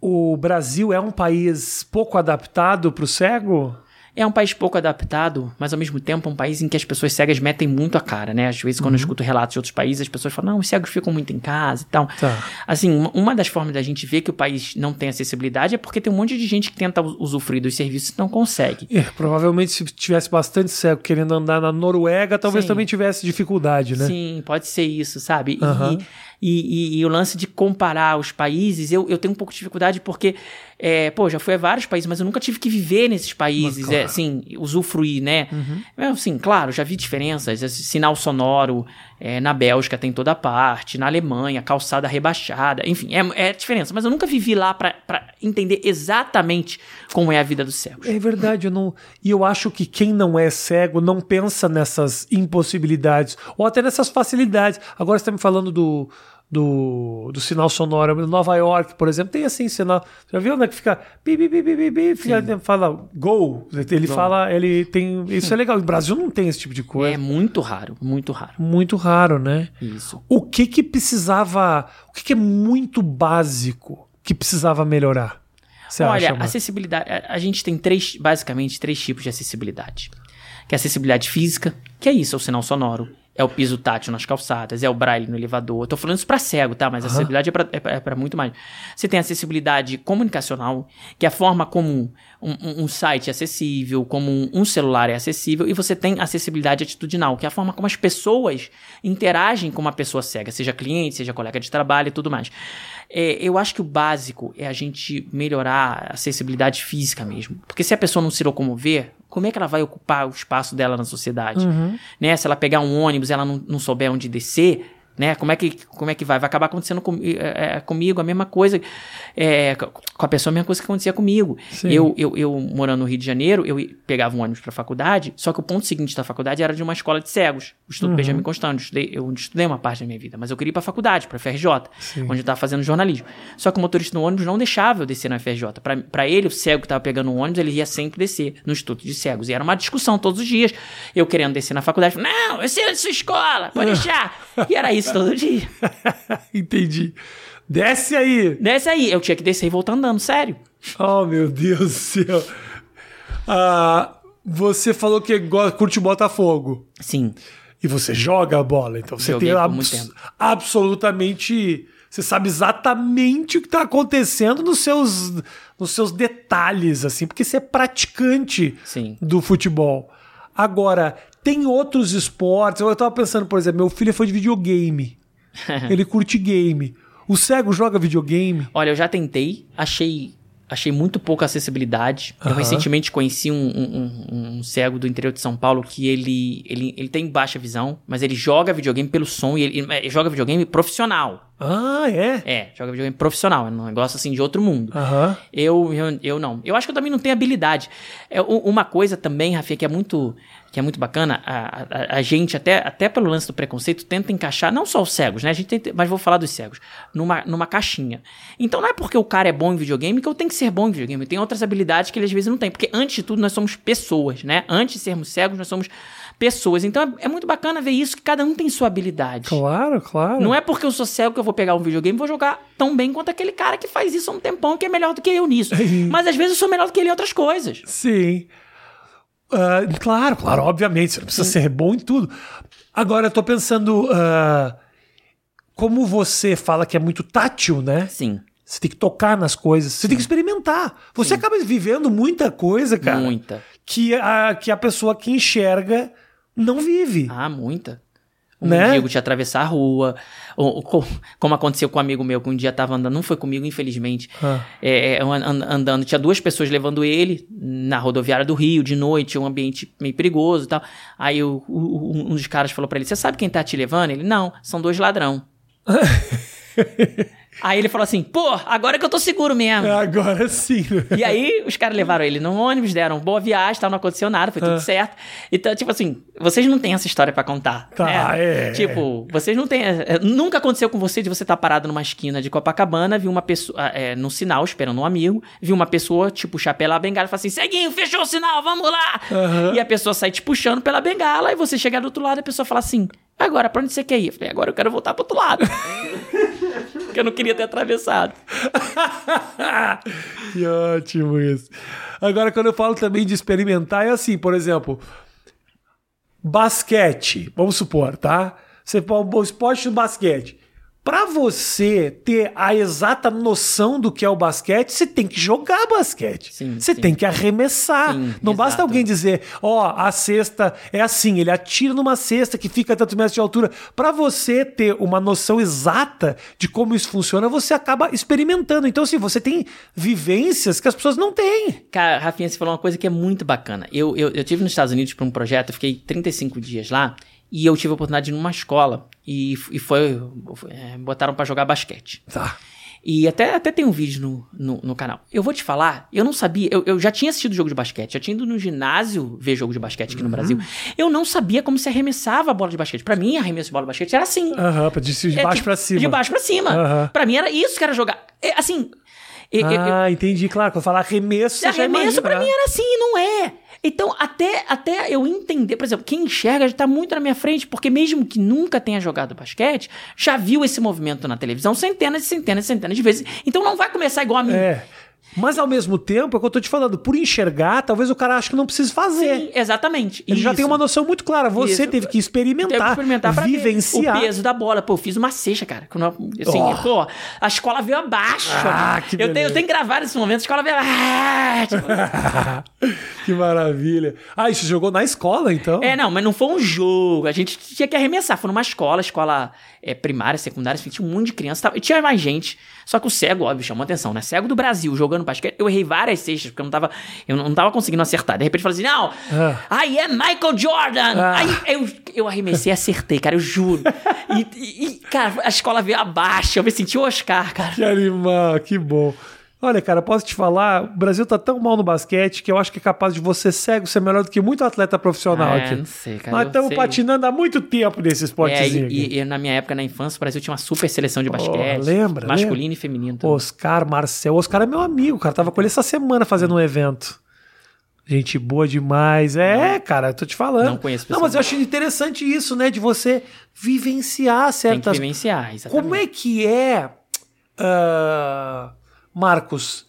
O Brasil é um país pouco adaptado para o cego? É um país pouco adaptado, mas ao mesmo tempo é um país em que as pessoas cegas metem muito a cara, né? Às vezes, quando eu escuto relatos de outros países, as pessoas falam, não, os cegos ficam muito em casa e tal. Tá. Assim, uma, das formas da gente ver que o país não tem acessibilidade é porque tem um monte de gente que tenta usufruir dos serviços e não consegue. É, provavelmente se tivesse bastante cego querendo andar na Noruega, talvez Sim. também tivesse dificuldade, né? Sim, pode ser isso, sabe? E- Aham. E, e- e o lance de comparar os países, eu, eu tenho um pouco de dificuldade porque, é, pô, já fui a vários países, mas eu nunca tive que viver nesses países, Mas, claro. é, assim, usufruir, né? É, assim, claro, já vi diferenças, esse sinal sonoro é, na Bélgica tem toda parte, na Alemanha, calçada rebaixada, enfim, é, é diferença, mas eu nunca vivi lá pra, pra entender exatamente como é a vida dos cegos. É verdade, eu não. E eu acho que quem não é cego não pensa nessas impossibilidades, ou até nessas facilidades. Agora você tá me falando do. Do, do sinal sonoro. Nova York, por exemplo, tem assim sinal. Já viu, né? Que fica. Bi, bi, bi, bi, bi, fica fala go. Ele fala. Ele tem. Isso é legal. No Brasil não tem esse tipo de É coisa. muito raro, muito raro. Muito raro, né? Isso. O que que precisava. O que, que é muito básico que precisava melhorar? Você Olha, acha, acessibilidade. A, a gente tem três, basicamente, três tipos de acessibilidade. Que é a acessibilidade física, que é isso, é o sinal sonoro. É o piso tátil nas calçadas, é o braille no elevador. Tô falando isso pra cego, tá? Mas a acessibilidade é pra, é, é muito mais. Você tem acessibilidade comunicacional, que é a forma como um, um- um site é acessível, como um, um celular é acessível. E você tem acessibilidade atitudinal, que é a forma como as pessoas interagem com uma pessoa cega, seja cliente, seja colega de trabalho e tudo mais. É, eu acho que o básico é a gente melhorar a acessibilidade física mesmo. Porque se a pessoa não se locomover, como é que ela vai ocupar o espaço dela na sociedade? Né? Se ela pegar um ônibus e ela não, não souber onde descer, né? Como é que, como é que vai? Vai acabar acontecendo com, é, comigo a mesma coisa, é, com a pessoa a mesma coisa que acontecia comigo. Sim. Eu, eu, eu, morando no Rio de Janeiro, eu pegava um ônibus pra faculdade, só que o ponto seguinte da faculdade era de uma escola de cegos, o Instituto Benjamin Constant. Eu estudei, eu estudei uma parte da minha vida, mas eu queria ir pra faculdade, pra FRJ, onde eu tava fazendo jornalismo. Só que o motorista do ônibus não deixava eu descer na FRJ. Pra, pra ele, o cego que tava pegando o ônibus, ele ia sempre descer no Instituto de Cegos. E era uma discussão todos os dias. Eu querendo descer na faculdade, não, eu sei da sua escola, pode deixar. e era isso todo dia. <laughs> Entendi. Desce aí. Desce aí, eu tinha que descer e voltar andando, sério. Oh, meu Deus do céu. Ah, você falou que curte Botafogo. Sim. E você joga a bola, então você Joguei tem abs- absolutamente. Você sabe exatamente o que está acontecendo nos seus, nos seus detalhes, assim, porque você é praticante Sim. do futebol. Agora, tem outros esportes. Eu estava pensando, por exemplo, meu filho foi de videogame. <laughs> Ele curte game. O cego joga videogame. Olha, eu já tentei, achei, achei muito pouca acessibilidade. Eu recentemente conheci um, um- um- um cego do interior de São Paulo que ele, ele, ele tem baixa visão, mas ele joga videogame pelo som e ele, ele joga videogame profissional. Ah, é? É, joga videogame profissional, é um negócio assim de outro mundo. Aham. Eu, eu, eu não. Eu acho que eu também não tenho habilidade. É, uma coisa também, Rafinha, que é muito, que é muito bacana, a, a, a gente, até, até pelo lance do preconceito, tenta encaixar, não só os cegos, né? A gente tenta, mas vou falar dos cegos, numa, numa caixinha. Então não é porque o cara é bom em videogame que eu tenho que ser bom em videogame. Tem outras habilidades que ele às vezes não tem. Porque antes de tudo, nós somos pessoas, né? Antes de sermos cegos, nós somos pessoas. Então é, é muito bacana ver isso, que cada um tem sua habilidade. Claro, claro. Não é porque eu sou cego que eu vou pegar um videogame e vou jogar tão bem quanto aquele cara que faz isso há um tempão que é melhor do que eu nisso. Mas às vezes eu sou melhor do que ele em outras coisas. Sim. Ah, claro, claro, obviamente. Você não precisa ser bom em tudo. Agora, eu tô pensando. ah, como você fala que é muito tátil, né? Sim, Você tem que tocar nas coisas, você tem que experimentar. Você acaba vivendo muita coisa, cara, muita. que a, que a pessoa que enxerga não vive. Ah, muita. Um Né? te atravessar a rua. Ou, ou co- como aconteceu com um amigo meu que um dia tava andando, não foi comigo, infelizmente. Ah. É, é, andando, tinha duas pessoas levando ele na rodoviária do Rio, de noite, um ambiente meio perigoso e tal. Aí o- o- um dos caras falou pra ele: Você sabe quem tá te levando? Ele: Não, são dois ladrão. <laughs> aí ele falou assim: Pô, agora que eu tô seguro mesmo. Agora sim. E aí, os caras levaram ele no ônibus, deram boa viagem, tal, não aconteceu nada, foi tudo certo. Então, tipo assim, vocês não têm essa história pra contar. Tá, né? é. Tipo, vocês não têm. é, Nunca aconteceu com você de você estar parado numa esquina de Copacabana, viu uma pessoa, é, no sinal, esperando um amigo, viu uma pessoa te puxar pela bengala e falar assim: Ceguinho, fechou o sinal, vamos lá! Aham. E a pessoa sai te puxando pela bengala, e você chegar do outro lado e a pessoa fala assim: Agora, pra onde você quer ir? Eu falei, agora eu quero voltar pro outro lado. <laughs> Porque eu não queria ter atravessado. <laughs> que ótimo isso. Agora, quando eu falo também de experimentar, é assim, por exemplo, basquete, vamos supor, tá? Você o esporte do basquete. Para você ter a exata noção do que é o basquete, você tem que jogar basquete. Sim, você sim. tem que arremessar. Sim, Não basta exato. alguém dizer, ó, a cesta é assim, ele atira numa cesta que fica a tantos metros de altura. Para você ter uma noção exata de como isso funciona, você acaba experimentando. Então, assim, você tem vivências que as pessoas não têm. Cara, Rafinha, você falou uma coisa que é muito bacana. Eu, eu, eu tive nos Estados Unidos para um projeto, eu fiquei 35 dias lá, e eu tive a oportunidade de ir numa escola, e, e foi, é, botaram para jogar basquete. Tá. E até, até tem um vídeo no, no, no canal. Eu vou te falar, eu não sabia, eu, eu já tinha assistido jogo de basquete, já tinha ido no ginásio ver jogo de basquete aqui Uhum. no Brasil. Eu não sabia como se arremessava a bola de basquete. Pra mim, arremesso de bola de basquete era assim. Aham, de, de É, baixo tipo, pra cima. De baixo pra cima. Aham. Pra mim era isso que era jogar. É, assim, eu- eu- eu- Ah, entendi, claro. Quando falar arremesso, você já arremesso imagina. pra mim era assim, não é. Então, até, até eu entender, por exemplo, quem enxerga já tá muito na minha frente, porque mesmo que nunca tenha jogado basquete, já viu esse movimento na televisão centenas e centenas e centenas de vezes. Então não vai começar igual a mim. É. Mas ao mesmo tempo, é o que eu tô te falando, por enxergar, talvez o cara ache que não precise fazer. Sim, exatamente. Ele já Isso. tem uma noção muito clara. Você Isso. teve que experimentar, Teve que experimentar pra ver vivenciar. o peso da bola. Pô, eu fiz uma cesta, cara. Assim, Oh. pô, a escola veio abaixo. Ah, que eu, tenho, eu tenho gravar esse momento, a escola veio ah, tipo, <laughs> que maravilha. Ah, isso jogou na escola, então? É, não, mas não foi um jogo. A gente tinha que arremessar. Foi numa escola, escola é, primária, secundária, enfim, tinha um monte de criança. Tava, e tinha mais gente. Só que o cego, óbvio, chamou atenção, né? Cego do Brasil, jogando basquete. Eu errei várias cestas, porque eu não tava, eu não tava conseguindo acertar. De repente eu falei assim: não, Ah. aí é Michael Jordan. Ah. Aí eu, eu arremessei e acertei, cara, eu juro. E, e- e, cara, a escola veio abaixo. Eu me senti o Oscar, cara. Que animal, que bom. Olha, cara, posso te falar, o Brasil tá tão mal no basquete que eu acho que é capaz de você cego ser melhor do que muito atleta profissional É, aqui. não sei, cara, Nós estamos patinando há muito tempo nesse É, esportezinho e, aqui. e- e na minha época, na infância, o Brasil tinha uma super seleção de basquete. lembra, Masculino lembra? e feminino. também. Oscar Marcel. Oscar é meu amigo, cara. Tava com ele essa semana fazendo um evento. Gente boa demais. É, cara, eu tô te falando. Não conheço Não, mas eu acho interessante isso, né? De você vivenciar Tem que certas vivenciar, exatamente. Como é que é, ah, Marcos,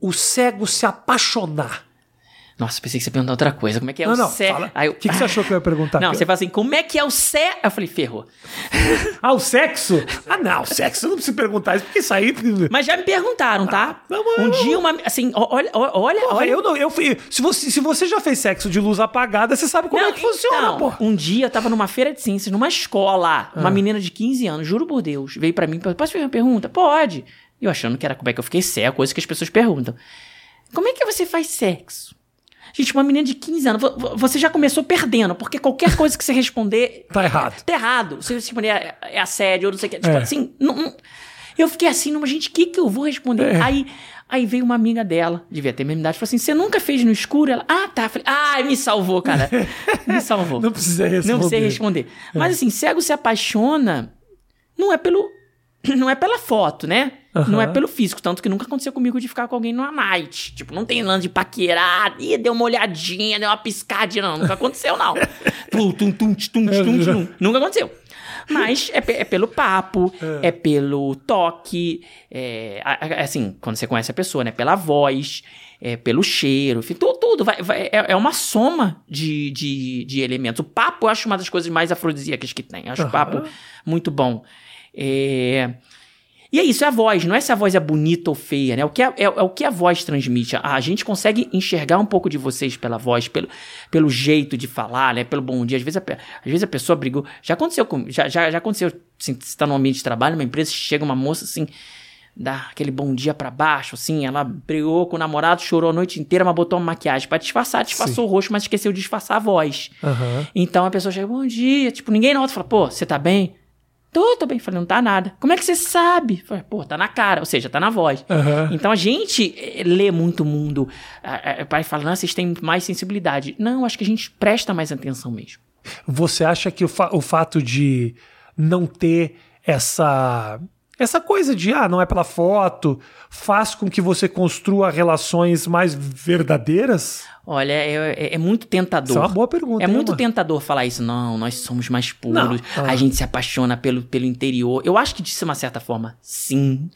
o cego se apaixonar? Nossa, pensei que você ia perguntar outra coisa. Como é que é não, o não, Cé? fala. Aí eu- O que, que você achou que eu ia perguntar? Não, você fala assim, como é que é o Cé? Eu falei, ferrou. <laughs> Ah, o sexo? Ah, não, o sexo eu não preciso perguntar isso, porque isso aí... <laughs> Mas já me perguntaram, tá? não, mas um dia uma. Assim, olha, olha, Porra, olha. eu não, eu fui, se, você, se você já fez sexo de luz apagada, você sabe como Não, é que funciona, então, pô. Um dia eu tava numa feira de ciências, numa escola. Ah. Uma menina de 15 anos, juro por Deus, veio pra mim e falou: Posso fazer uma pergunta? Pode. E eu achando que era como é que eu fiquei cego, coisa que as pessoas perguntam. Como é que você faz sexo? Gente, uma menina de 15 anos, vo- vo- você já começou perdendo, porque qualquer coisa que você responder. <laughs> Tá errado. Tá errado. Se você responder é, é assédio ou não sei o que. Tipo É. assim, não- não- eu fiquei assim, numa gente, o que, que eu vou responder? É. Aí, aí veio uma amiga dela, devia ter a mesma idade, falou assim: você nunca fez no escuro? Ela, ah, tá. Falei, ah, me salvou, cara. <laughs> Me salvou. Não precisa responder. Não sei responder. Mas assim, cego se apaixona não é pelo. <clears throat> Não é pela foto, né? Não é pelo físico. Tanto que nunca aconteceu comigo de ficar com alguém numa night. Tipo, não tem lance de paquerar. Ih, deu uma olhadinha, deu uma piscadinha. Não, nunca aconteceu, não. <laughs> Tum, tum, tum, tum, tum, tum. Nunca aconteceu. Mas é, é pelo papo, é. pelo toque, é, assim, quando você conhece a pessoa, né? Pela voz, é pelo cheiro, enfim, tudo, tudo vai, vai- é, é uma soma de, de, de elementos. O papo eu acho uma das coisas mais afrodisíacas que tem. Eu acho o papo muito bom. É, e é isso, é a voz. Não é se a voz é bonita ou feia, né? O que é, é- é o que a voz transmite. A, a gente consegue enxergar um pouco de vocês pela voz, pelo, pelo jeito de falar, né? Pelo bom dia. Às vezes a, às vezes a pessoa brigou. Já aconteceu com, já, já, já aconteceu. Assim, você tá num ambiente de trabalho, numa empresa, chega uma moça assim, dá aquele bom dia pra baixo, assim. Ela brigou com o namorado, chorou a noite inteira, mas botou uma maquiagem pra disfarçar, disfarçou o rosto, mas esqueceu de disfarçar a voz. Aham. Então a pessoa chega, bom dia. Tipo, ninguém na outra fala, pô, você tá bem? Tô, tô bem. Falei, não tá nada. Como é que você sabe? Falei, pô, tá na cara, ou seja, tá na voz. Aham. Então a gente eh, lê muito o mundo. O pai fala, não, vocês têm mais sensibilidade. Não, acho que a gente presta mais atenção mesmo. Você acha que o, fa- o fato de não ter essa Essa coisa de, ah, não é pela foto, faz com que você construa relações mais verdadeiras? Olha, é, é, é muito tentador. Isso é uma boa pergunta. É hein, muito tentador falar isso. Não, nós somos mais puros. Não. Ah. A gente se apaixona pelo, pelo interior. Eu acho que, de uma certa forma, sim.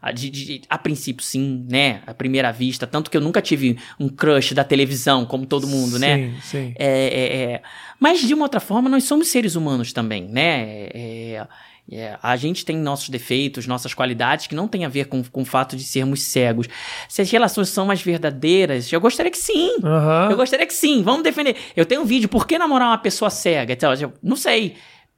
A, de- de- a princípio, sim, né? À primeira vista. Tanto que eu nunca tive um crush da televisão, como todo mundo, né? Sim, sim. É, é, é. Mas, de uma outra forma, nós somos seres humanos também, né? É, é, a gente tem nossos defeitos, nossas qualidades, que não tem a ver com, com o fato de sermos cegos. Se as relações são mais verdadeiras, eu gostaria que sim. Aham. Eu gostaria que sim, vamos defender. Eu tenho um vídeo, por que namorar uma pessoa cega? Então, eu não sei.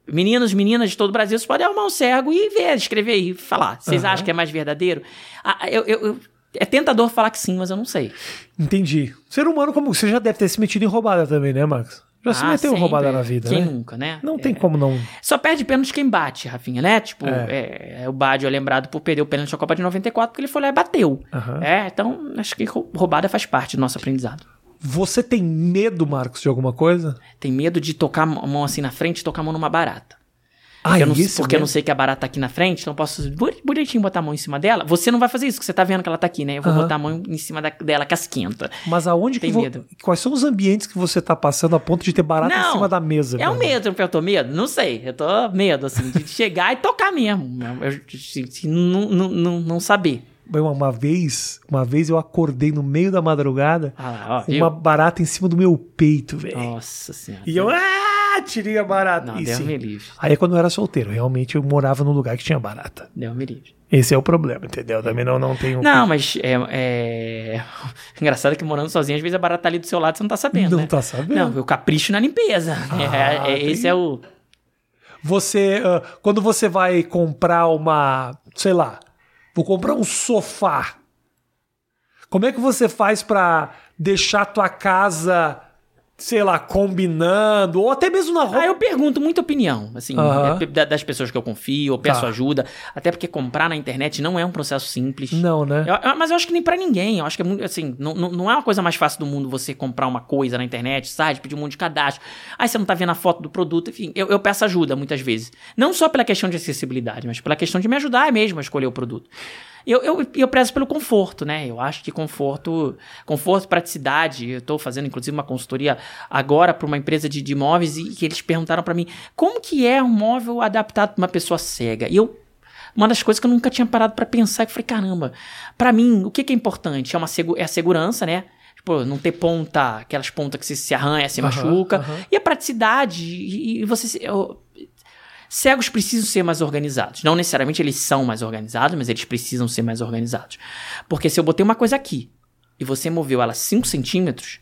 Meninos, meninas de todo o Brasil, você pode arrumar um cego e ver, escrever e falar. Vocês Aham. acham que é mais verdadeiro? Ah, eu, eu- eu- é tentador falar que sim, mas eu não sei. Entendi. Ser humano, como você já deve ter se metido em roubada também, né, Marcos? Já se Ah, meteu em sempre. roubada na vida, Quem né? nunca, né? Não É. tem como não. Só perde pênalti quem bate, Rafinha, né? Tipo, É. é, o Badio é lembrado por perder o pênalti na Copa de 94 porque ele foi lá e bateu. Aham. É, então acho que rou- roubada faz parte do nosso aprendizado. Você tem medo, Marcos, de alguma coisa? Tem medo de tocar a mão assim na frente e tocar a mão numa barata. Ah, Porque, eu não, isso porque eu não mesmo? sei que a barata tá aqui na frente, então eu posso boni- bonitinho botar a mão em cima dela. Você não vai fazer isso, porque você tá vendo que ela tá aqui, né? Eu vou botar a mão em cima da- dela que esquenta. Mas aonde que Tem vo- medo. Quais são os ambientes que você tá passando a ponto de ter barata em Não, cima da mesa? É um velho? medo, eu tô medo? Não sei. Eu tô medo, assim, de <laughs> chegar e tocar mesmo. Eu, se- se não, não, não, não saber. Uma, vez, uma vez eu acordei no meio da madrugada, Ah, ó, uma barata em cima do meu peito, velho. Nossa senhora. E eu, ah, tirei a barata. Não, Deus me livre. Aí é quando eu era solteiro, realmente eu morava num lugar que tinha barata. Deus me livre. Esse é o problema, entendeu? Também não, não tenho. Não, mas é, é... <laughs> Engraçado que morando sozinho, às vezes a barata tá ali do seu lado e você não tá sabendo, Não né? tá sabendo. Não, eu capricho na limpeza. Ah, É, é- esse tem- é o... Você, ah, quando você vai comprar uma, sei lá, vou comprar um sofá. Como é que você faz pra deixar tua casa, sei lá, combinando ou até mesmo na roupa? Ah, eu pergunto muita opinião, assim, Aham. é, da- das pessoas que eu confio, eu peço Tá. ajuda, até porque comprar na internet não é um processo simples. Não, né? Eu- mas eu acho que nem pra ninguém. Eu acho que é muito assim. Não, não, não é uma coisa mais fácil do mundo você comprar uma coisa na internet, site, pedir um monte de cadastro. Aí você não tá vendo a foto do produto, enfim. Eu, eu peço ajuda muitas vezes. Não só pela questão de acessibilidade, mas pela questão de me ajudar mesmo a escolher o produto. Eu, eu, eu prezo pelo conforto, né? Eu acho que conforto, conforto, praticidade. Eu tô fazendo, inclusive, uma consultoria agora para uma empresa de, de imóveis e que eles perguntaram para mim como que é um móvel adaptado para uma pessoa cega. E eu uma das coisas que eu nunca tinha parado pra pensar, que eu falei, caramba, pra mim, o que, que é importante? É, uma segu- é a segurança, né? Tipo, não ter ponta, aquelas pontas que você se arranha, se Aham, machuca. aham. E a praticidade, e, e você... se- eu- Cegos precisam ser mais organizados. Não necessariamente eles são mais organizados, mas eles precisam ser mais organizados. Porque se eu botei uma coisa aqui e você moveu ela 5 centímetros,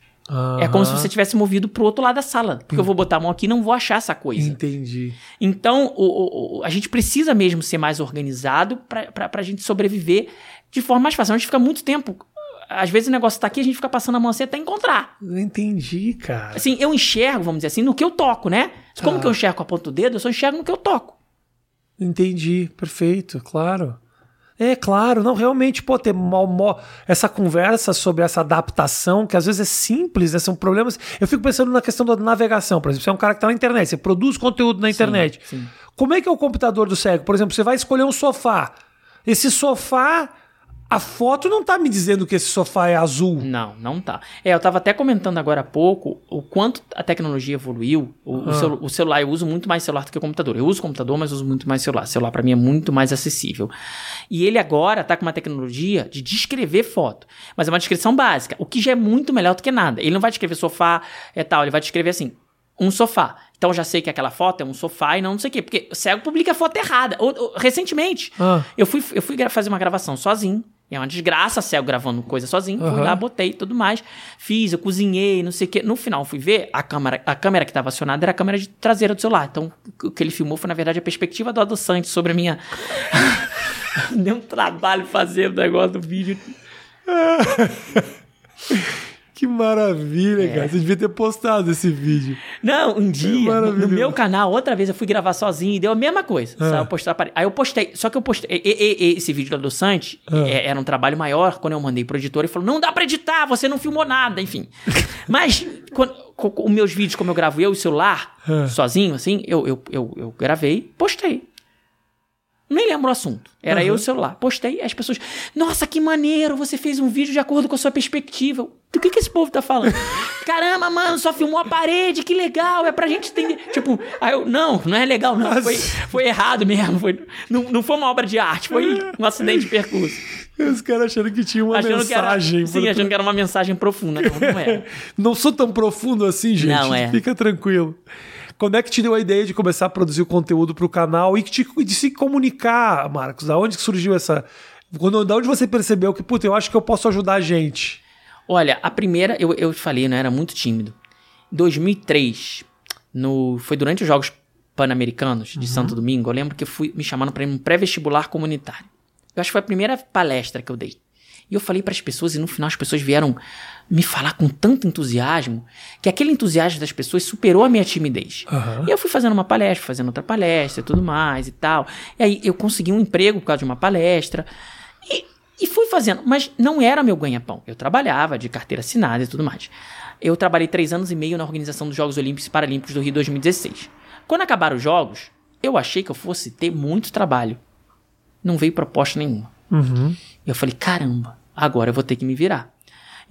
é como se você tivesse movido pro outro lado da sala. Porque eu vou botar a mão aqui e não vou achar essa coisa. Entendi. Então, o- o- a gente precisa mesmo ser mais organizado para a gente sobreviver de forma mais fácil. A gente fica muito tempo. Às vezes o negócio tá aqui, a gente fica passando a mão assim até encontrar. Entendi, cara. Assim, eu enxergo, vamos dizer assim, no que eu toco, né? Como Ah. que eu enxergo com a ponta do dedo? Eu só enxergo no que eu toco. Entendi, perfeito, claro. É, claro, não, realmente, pô, ter mal, mal- essa conversa sobre essa adaptação, que às vezes é simples, né, são problemas. Eu fico pensando na questão da navegação, por exemplo, você é um cara que tá na internet, você produz conteúdo na internet. sim. Como é que é o computador do cego? Por exemplo, você vai escolher um sofá. Esse sofá, a foto não tá me dizendo que esse sofá é azul. Não, não tá. É, eu tava até comentando agora há pouco o quanto a tecnologia evoluiu. O, o Ah. celu- o celular, eu uso muito mais celular do que o computador. Eu uso computador, mas uso muito mais celular. celular para mim é muito mais acessível. E ele agora tá com uma tecnologia de descrever foto. Mas é uma descrição básica, o que já é muito melhor do que nada. Ele não vai descrever sofá e tal, ele vai descrever assim, um sofá. Então eu já sei que aquela foto é um sofá e não não sei o quê. Porque o cego publica a foto errada. Ou- ou- recentemente, Ah. eu fui, eu fui fazer uma gravação sozinho. É uma desgraça, cego gravando coisa sozinho. Fui Aham. lá, botei tudo mais. Fiz, eu cozinhei, não sei o quê. No final, fui ver, a câmera, a câmera que estava acionada era a câmera de traseira do celular. Então, o que ele filmou foi, na verdade, a perspectiva do adoçante sobre a minha. <laughs> Deu um trabalho fazer o negócio do vídeo. <laughs> Que maravilha, É. cara. Você devia ter postado esse vídeo. Não, um dia, no, no meu canal, outra vez eu fui gravar sozinho e deu a mesma coisa. Ah. Eu postei, apare- aí eu postei, só que eu postei. e- e- esse vídeo do adoçante Ah. é, era um trabalho maior. Quando eu mandei pro editor, ele falou: não dá pra editar, você não filmou nada, enfim. <laughs> Mas, quando, co- co- os meus vídeos, como eu gravo eu e o celular, Ah. sozinho, assim, eu, eu, eu, eu gravei, postei. Nem lembro o assunto. Era Uhum. eu e o celular. Postei, as pessoas. Nossa, que maneiro! Você fez um vídeo de acordo com a sua perspectiva. Do que, que esse povo tá falando? <laughs> Caramba, mano, só filmou a parede, que legal! É pra gente entender. Tipo, aí eu. Não, não é legal, não. Foi, foi errado mesmo. Foi, não, não foi uma obra de arte, foi um acidente de percurso. Os caras achando que tinha uma Achando que era. mensagem. Sim, achando que era uma mensagem profunda. Não, não era. <laughs> Não sou tão profundo assim, gente. Não é. Fica tranquilo. Quando é que te deu a ideia de começar a produzir o conteúdo pro canal e te- de se comunicar, Marcos? Da onde que surgiu essa. Quando, da onde você percebeu que, puta, eu acho que eu posso ajudar a gente? Olha, a primeira, eu, eu falei, né? Era muito tímido. Em 2003, no, foi durante os Jogos Pan-Americanos de Santo Domingo, eu lembro que eu fui me chamando para um pré-vestibular comunitário. Eu acho que foi a primeira palestra que eu dei. E eu falei para as pessoas, e no final as pessoas vieram me falar com tanto entusiasmo, que aquele entusiasmo das pessoas superou a minha timidez. Aham. E eu fui fazendo uma palestra, fazendo outra palestra e tudo mais e tal. E aí eu consegui um emprego por causa de uma palestra. E, e fui fazendo, mas não era meu ganha-pão. Eu trabalhava de carteira assinada e tudo mais. Eu trabalhei três anos e meio na organização dos Jogos Olímpicos e Paralímpicos do Rio 2016. Quando acabaram os Jogos, eu achei que eu fosse ter muito trabalho. Não veio proposta nenhuma. Uhum. E eu falei, caramba, agora eu vou ter que me virar.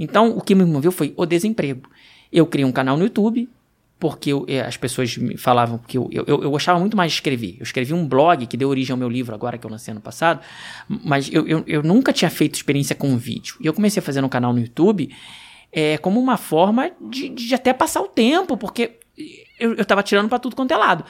Então, o que me moveu foi o desemprego. Eu criei um canal no YouTube, porque eu- eh, as pessoas me falavam que eu, eu, eu gostava muito mais de escrever. Eu escrevi um blog que deu origem ao meu livro agora, que eu lancei ano passado, mas eu, eu, eu nunca tinha feito experiência com vídeo. E eu comecei a fazer um canal no YouTube eh, como uma forma de, de até passar o tempo, porque eu, eu tava tirando pra tudo quanto é lado.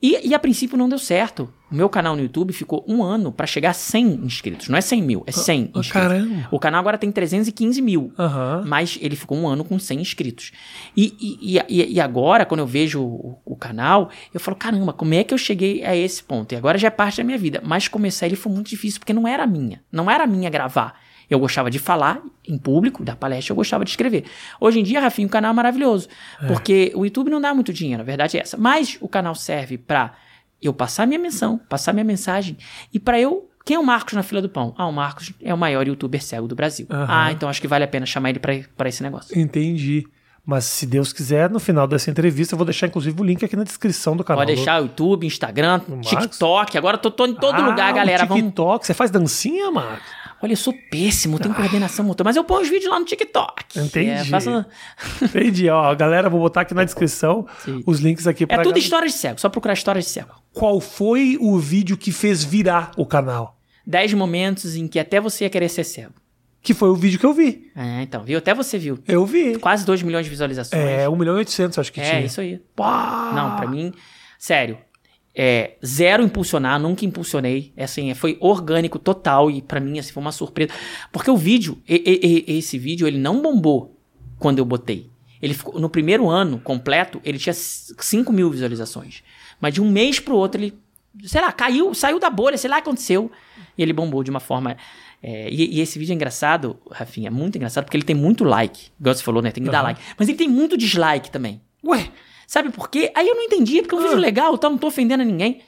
E, e a princípio não deu certo. O meu canal no YouTube ficou um ano pra chegar a 100 inscritos. Não é 100 mil, é 100 Ah, inscritos. caramba. O canal agora tem 315 mil. Aham. Mas ele ficou um ano com 100 inscritos. E, e, e, e agora, quando eu vejo o, o canal, eu falo: caramba, como é que eu cheguei a esse ponto? E agora já é parte da minha vida. Mas começar ele foi muito difícil, porque não era minha. Não era minha gravar. Eu gostava de falar em público, dar palestra, eu gostava de escrever. Hoje em dia, Rafinha, o canal é maravilhoso. Porque o YouTube não dá muito dinheiro, a verdade é essa. Mas o canal serve pra eu passar minha menção, passar minha mensagem. E pra eu. Quem é o Marcos na fila do pão? Ah, o Marcos é o maior youtuber cego do Brasil. Aham. Ah, então acho que vale a pena chamar ele pra, pra esse negócio. Entendi. Mas se Deus quiser, no final dessa entrevista, eu vou deixar inclusive o link aqui na descrição do canal. Pode deixar o YouTube, Instagram? TikTok. Agora eu tô, tô em todo Ah, lugar, galera. Vamos. TikTok. Você faz dancinha, Marcos? Olha, eu sou péssimo, tenho coordenação motor, mas eu ponho os vídeos lá no TikTok. Entendi. É, faço- <laughs> Entendi. Ó, galera, vou botar aqui na descrição Sim. os links aqui é pra tudo galera. história de cego, só procurar história de cego. Qual foi o vídeo que fez virar o canal? 10 momentos em que até você ia querer ser cego. Que foi o vídeo que eu vi. É, então, viu? Até você viu. Eu vi. Quase 2 milhões de visualizações. É, 1 milhão e 800, acho que É, tinha. isso aí. Pá! Não, pra mim, sério. É, zero impulsionar, nunca impulsionei. É, assim, foi orgânico total e pra mim assim, foi uma surpresa. Porque o vídeo, e- e- esse vídeo, ele não bombou quando eu botei. Ele ficou, no primeiro ano completo, ele tinha 5 mil visualizações. Mas de um mês pro outro, ele, sei lá, caiu, saiu da bolha, sei lá o que aconteceu. E ele bombou de uma forma. é, e, e esse vídeo é engraçado, Rafinha, é muito engraçado, porque ele tem muito like. Igual você falou, né? Tem que dar Aham. like. Mas ele tem muito dislike também. Ué, Sabe por quê? Aí eu não entendi, porque é um vídeo legal, tá? Não tô ofendendo a ninguém.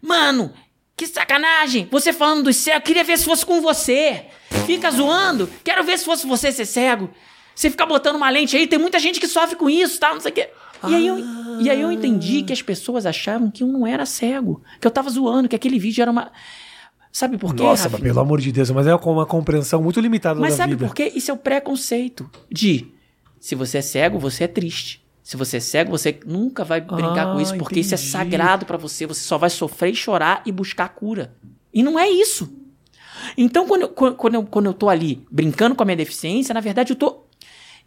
Mano, que sacanagem! Você falando do cego, queria ver se fosse com você. Fica zoando, quero ver se fosse você ser cego. Você fica botando uma lente aí, tem muita gente que sofre com isso, tá? Não sei o quê. E aí, eu, e aí eu entendi que as pessoas achavam que eu não era cego, que eu tava zoando, que aquele vídeo era uma. Sabe por quê? nossa, mas pelo amor de Deus, mas é uma compreensão muito limitada Mas da sabe vida. por quê? Isso é o preconceito de se você é cego, você é triste. Se você é cego, você nunca vai brincar Ah, com isso, porque isso é entendi. sagrado pra você. Você só vai sofrer e chorar e buscar cura. E não é isso. Então, quando eu, quando eu, quando eu tô ali brincando com a minha deficiência, na verdade eu tô.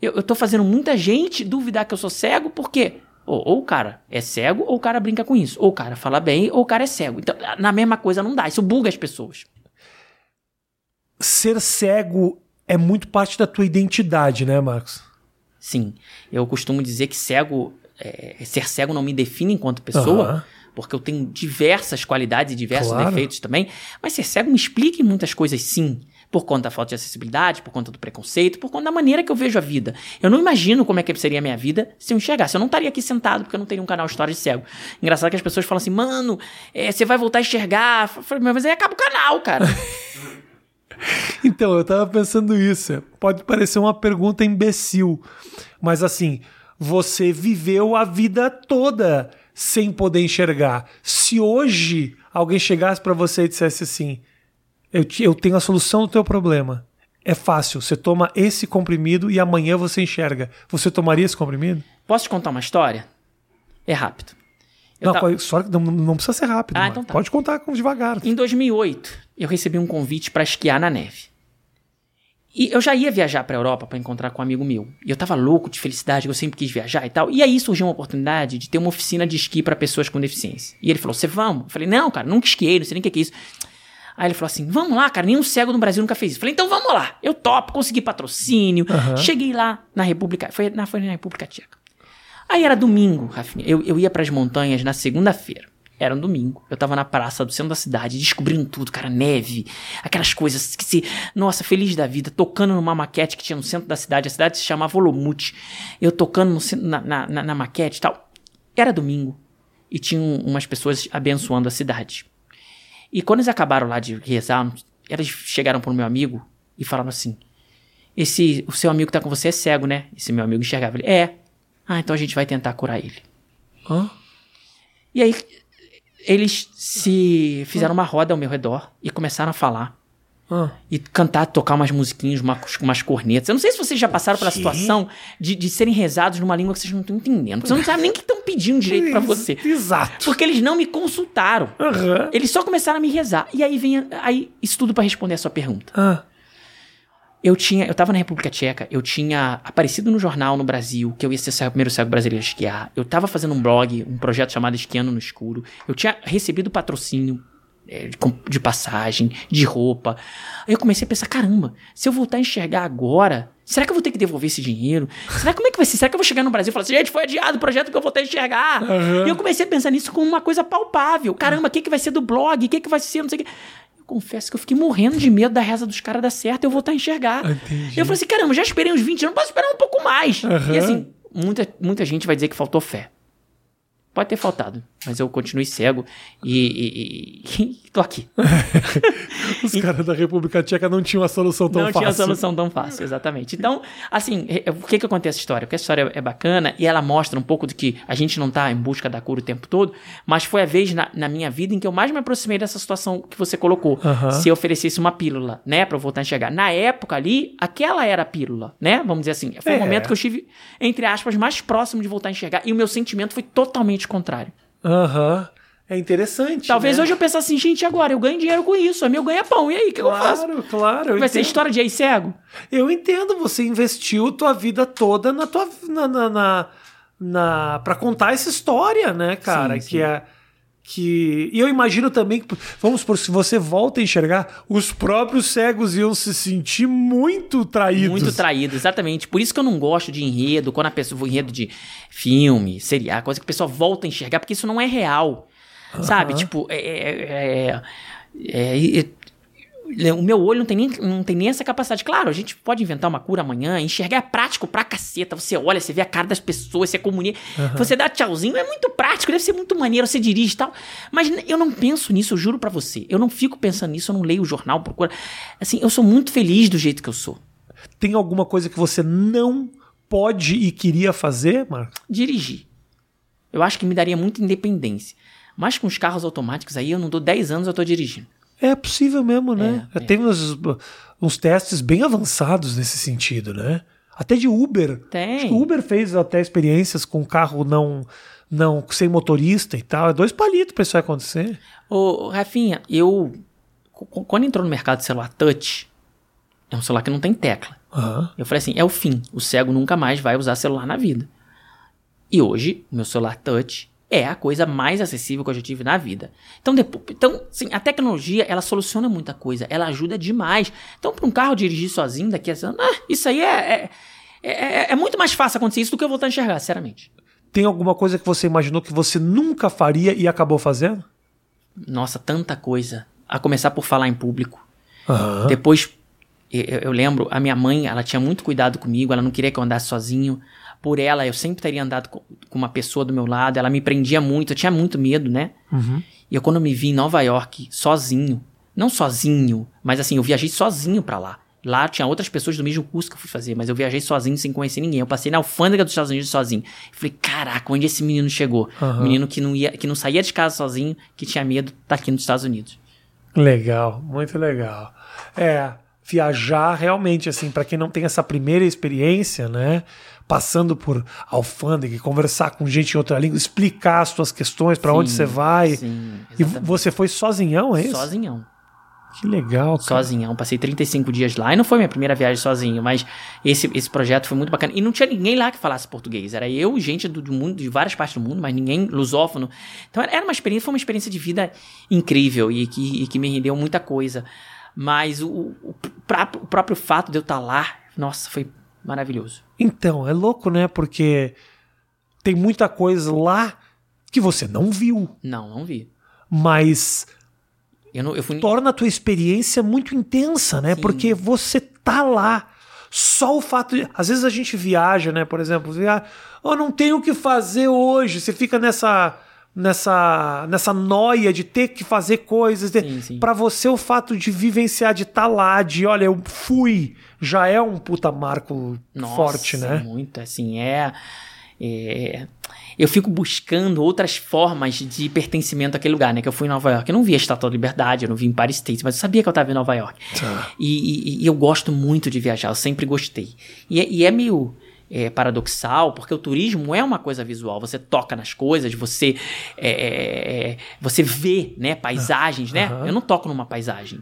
Eu, eu tô fazendo muita gente duvidar que eu sou cego, porque ou, ou o cara é cego, ou o cara brinca com isso. Ou o cara fala bem, ou o cara é cego. Então, na mesma coisa não dá. Isso buga as pessoas. Ser cego é muito parte da tua identidade, né, Marcos? Sim, eu costumo dizer que cego, é, ser cego não me define enquanto pessoa, Aham. porque eu tenho diversas qualidades e diversos Claro. defeitos também, mas ser cego me explica em muitas coisas sim. Por conta da falta de acessibilidade, por conta do preconceito, por conta da maneira que eu vejo a vida. Eu não imagino como é que seria a minha vida se eu enxergasse. Eu não estaria aqui sentado porque eu não teria um canal História de Cego. Engraçado que as pessoas falam assim, mano, é, você vai voltar a enxergar. Eu falei, mas aí acaba o canal, cara. <laughs> <laughs> Então, eu tava pensando isso. Pode parecer uma pergunta imbecil, mas assim, você viveu a vida toda sem poder enxergar. Se hoje alguém chegasse para você e dissesse assim: eu, te- eu tenho a solução do teu problema. É fácil, você toma esse comprimido e amanhã você enxerga. Você tomaria esse comprimido? Posso te contar uma história? É rápido. Eu Não, ta- pode- só, não, não precisa ser rápido. Ah, então tá. Pode contar com devagar. Em 2008, eu recebi um convite para esquiar na neve. E eu já ia viajar para Europa para encontrar com um amigo meu. E eu tava louco de felicidade, eu sempre quis viajar e tal. E aí surgiu uma oportunidade de ter uma oficina de esqui para pessoas com deficiência. E ele falou: "Você vamos?" Eu falei: "Não, cara, nunca esquiei, não sei nem o que é isso." Aí ele falou assim: "Vamos lá, cara, nenhum cego no Brasil nunca fez isso." Eu falei: "Então vamos lá." Eu topo, consegui patrocínio. Cheguei lá na República, foi na, foi na República Tcheca. Aí era domingo, Rafinha. Eu, eu ia pras montanhas na segunda-feira. Era um domingo. Eu tava na praça do centro da cidade, descobrindo tudo, cara, neve, aquelas coisas que se. Nossa, feliz da vida, tocando numa maquete que tinha no centro da cidade. A cidade se chamava Olomouc. Eu tocando no na, na, na, maquete e tal. Era domingo. E tinham umas pessoas abençoando a cidade. E quando eles acabaram lá de rezar, eles chegaram pro meu amigo e falaram assim: Esse, o seu amigo que tá com você é cego, né? Esse meu amigo enxergava. Ele, é. Ah, então a gente vai tentar curar ele. Hã? E aí, eles se fizeram uma roda ao meu redor e começaram a falar. Hã? E cantar, tocar umas musiquinhas, umas, umas cornetas. Eu não sei se vocês já passaram pela situação de, de serem rezados numa língua que vocês não estão entendendo. Vocês não sabem nem o que estão pedindo direito pra você. Exato. Porque eles não me consultaram. Aham. Eles só começaram a me rezar. E aí vem aí, isso tudo pra responder a sua pergunta. Ah, Eu tinha, eu tava na República Tcheca, eu tinha aparecido no jornal no Brasil que eu ia ser o primeiro cego brasileiro a esquiar. Eu tava fazendo um blog, um projeto chamado Esquiando no Escuro. Eu tinha recebido patrocínio é, de, passagem, de roupa. Aí eu comecei a pensar, caramba, se eu voltar a enxergar agora, será que eu vou ter que devolver esse dinheiro? Será como é que vai ser? Será que eu vou chegar no Brasil e falar assim, gente, foi adiado o projeto que eu voltei a enxergar? Aham. E eu comecei a pensar nisso como uma coisa palpável. Caramba, o que, que vai ser do blog? O que, que vai ser? Não sei o que. Confesso que eu fiquei morrendo de medo da reza dos caras dar certo e eu voltar a enxergar. Entendi. Eu falei assim, caramba, já esperei uns 20 anos, posso esperar um pouco mais. Aham. E assim, muita, muita gente vai dizer que faltou fé. Pode ter faltado, mas eu continuei cego e, e- e- e <laughs> tô aqui. <laughs> os caras da República Tcheca não tinham a solução tão não fácil. tinha solução tão fácil, exatamente. Então, assim, é- por que que eu contei essa história? Porque a história é bacana e ela mostra um pouco de que a gente não tá em busca da cura o tempo todo, mas foi a vez na, na minha vida em que eu mais me aproximei dessa situação que você colocou. Se eu oferecesse uma pílula, né, pra eu voltar a enxergar. Na época ali, aquela era a pílula, né? Vamos dizer assim. Foi É. o momento que eu estive, entre aspas, mais próximo de voltar a enxergar e o meu sentimento foi totalmente contrário. Aham. É interessante. Talvez né? hoje eu pensasse assim, gente, agora eu ganho dinheiro com isso, é meu ganha-pão, e aí, o que eu faço? Claro, claro. Vai ser entendo. história de ex-cego? Eu entendo, você investiu tua vida toda na tua na, na, na, na para contar essa história, né, cara, Sim, que sim. é que e eu imagino também que vamos por se você volta a enxergar, os próprios cegos iam se sentir muito traídos. Muito traído, exatamente. Por isso que eu não gosto de enredo, quando a pessoa enredo de filme, serial, coisa que a pessoa volta a enxergar, porque isso não é real. Sabe? Tipo, é, é- é- é- é- o meu olho não tem, nem, não tem nem essa capacidade. Claro, a gente pode inventar uma cura amanhã, enxergar é prático pra caceta. Você olha, você vê a cara das pessoas, você comunica. Você dá tchauzinho, é muito prático, deve ser muito maneiro, você dirige e tal. Mas eu não penso nisso, eu juro pra você. Eu não fico pensando nisso, eu não leio o jornal, procura. Assim, eu sou muito feliz do jeito que eu sou. Tem alguma coisa que você não pode e queria fazer, Marcos? dirigir. Eu acho que me daria muita independência. Mas com os carros automáticos aí, eu não dou 10 anos, eu tô dirigindo. É possível mesmo, né? É, é. Tem uns, uns testes bem avançados nesse sentido, né? Até de Uber. Tem. Acho que o Uber fez até experiências com carro não, não sem motorista e tal. É dois palitos pra isso acontecer. Ô, Rafinha, eu. qu- Quando entrou no mercado de celular touch, é um celular que não tem tecla. Aham. Eu falei assim: é o fim. O cego nunca mais vai usar celular na vida. E hoje, o meu celular touch é a coisa mais acessível que eu já tive na vida. Então, depois, então sim, a tecnologia, ela soluciona muita coisa. Ela ajuda demais. Então, para um carro dirigir sozinho daqui a anos, ah, isso aí é, é, é, é muito mais fácil acontecer isso do que eu voltar a enxergar, sinceramente. Tem alguma coisa que você imaginou que você nunca faria e acabou fazendo? Nossa, tanta coisa. A começar por falar em público. Aham. Depois, eu, eu lembro, a minha mãe, ela tinha muito cuidado comigo, ela não queria que eu andasse sozinho. Por ela, eu sempre teria andado com, uma pessoa do meu lado, ela me prendia muito, eu tinha muito medo, né? Uhum. E eu, quando eu me vi em Nova York, sozinho, não sozinho, mas assim, eu viajei sozinho pra lá. Lá tinha outras pessoas do mesmo curso que eu fui fazer, mas eu viajei sozinho sem conhecer ninguém. Eu passei na alfândega dos Estados Unidos sozinho. Falei, caraca, onde esse menino chegou? Aham. Um menino que não, ia, que não saía de casa sozinho, que tinha medo, tá aqui nos Estados Unidos. Legal, muito legal. É, viajar realmente, assim, para quem não tem essa primeira experiência, né? Passando por alfândega, conversar com gente em outra língua, explicar as suas questões, para onde você vai. Sim, E você foi sozinhão, é isso? Sozinhão. Que legal, cara. Sozinhão. Passei 35 dias lá e não foi minha primeira viagem sozinho, mas esse, esse projeto foi muito bacana. E não tinha ninguém lá que falasse português. Era eu e gente do, do mundo, de várias partes do mundo, mas ninguém lusófono. Então era uma experiência, foi uma experiência de vida incrível e que, e que me rendeu muita coisa. Mas o, o, prá- o próprio fato de eu estar lá, nossa, foi maravilhoso. Então, é louco, né? Porque tem muita coisa lá que você não viu, Não, não vi. mas Eu, não, eu fui. torna a tua experiência muito intensa, né? Sim. Porque você tá lá. Só o fato de. Às vezes a gente viaja, né? Por exemplo, via... oh, não tenho o que fazer hoje. Você fica nessa. Nessa, nessa noia de ter que fazer coisas. Pra você, o fato de vivenciar, de estar lá, de olha, eu fui, já é um puta marco Nossa, forte, né? Muito, assim, é, é- Eu fico buscando outras formas de pertencimento àquele lugar, né? Que eu fui em Nova York. Eu não vi a Estátua da Liberdade, eu não vi em Paris State, mas eu sabia que eu estava em Nova York. Tá. E, e- e eu gosto muito de viajar, eu sempre gostei. E, é- e é meio é, paradoxal, porque o turismo é uma coisa visual. Você toca nas coisas, você é, é, é, você vê, né, paisagens, né? Aham. Eu não toco numa paisagem.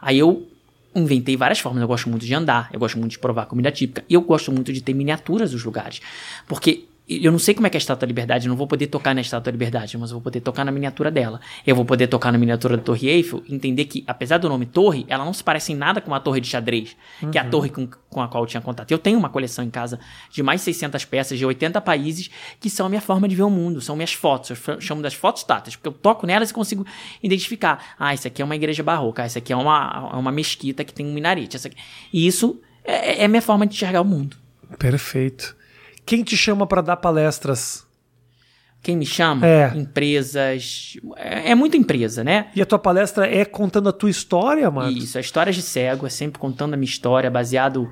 Aí eu inventei várias formas. Eu gosto muito de andar, eu gosto muito de provar comida típica. E eu gosto muito de ter miniaturas dos lugares. Porque eu não sei como é que é a Estátua da Liberdade, eu não vou poder tocar na Estátua da Liberdade, mas eu vou poder tocar na miniatura dela. Eu vou poder tocar na miniatura da Torre Eiffel, entender que, apesar do nome Torre, ela não se parece em nada com a torre de xadrez, que é a torre com, com a qual eu tinha contato. Eu tenho uma coleção em casa de mais de 600 peças de 80 países, que são a minha forma de ver o mundo, são minhas fotos. Eu chamo das fotos táteis, porque eu toco nelas e consigo identificar. Ah, isso aqui é uma igreja barroca, isso aqui é uma, é uma mesquita que tem um minarete. Essa aqui. E isso é, é a minha forma de enxergar o mundo. Perfeito. Quem te chama pra dar palestras? Quem me chama? É. Empresas. É, é muita empresa, né? E a tua palestra é contando a tua história, Marcos? Isso, é histórias de cego, é sempre contando a minha história, baseado.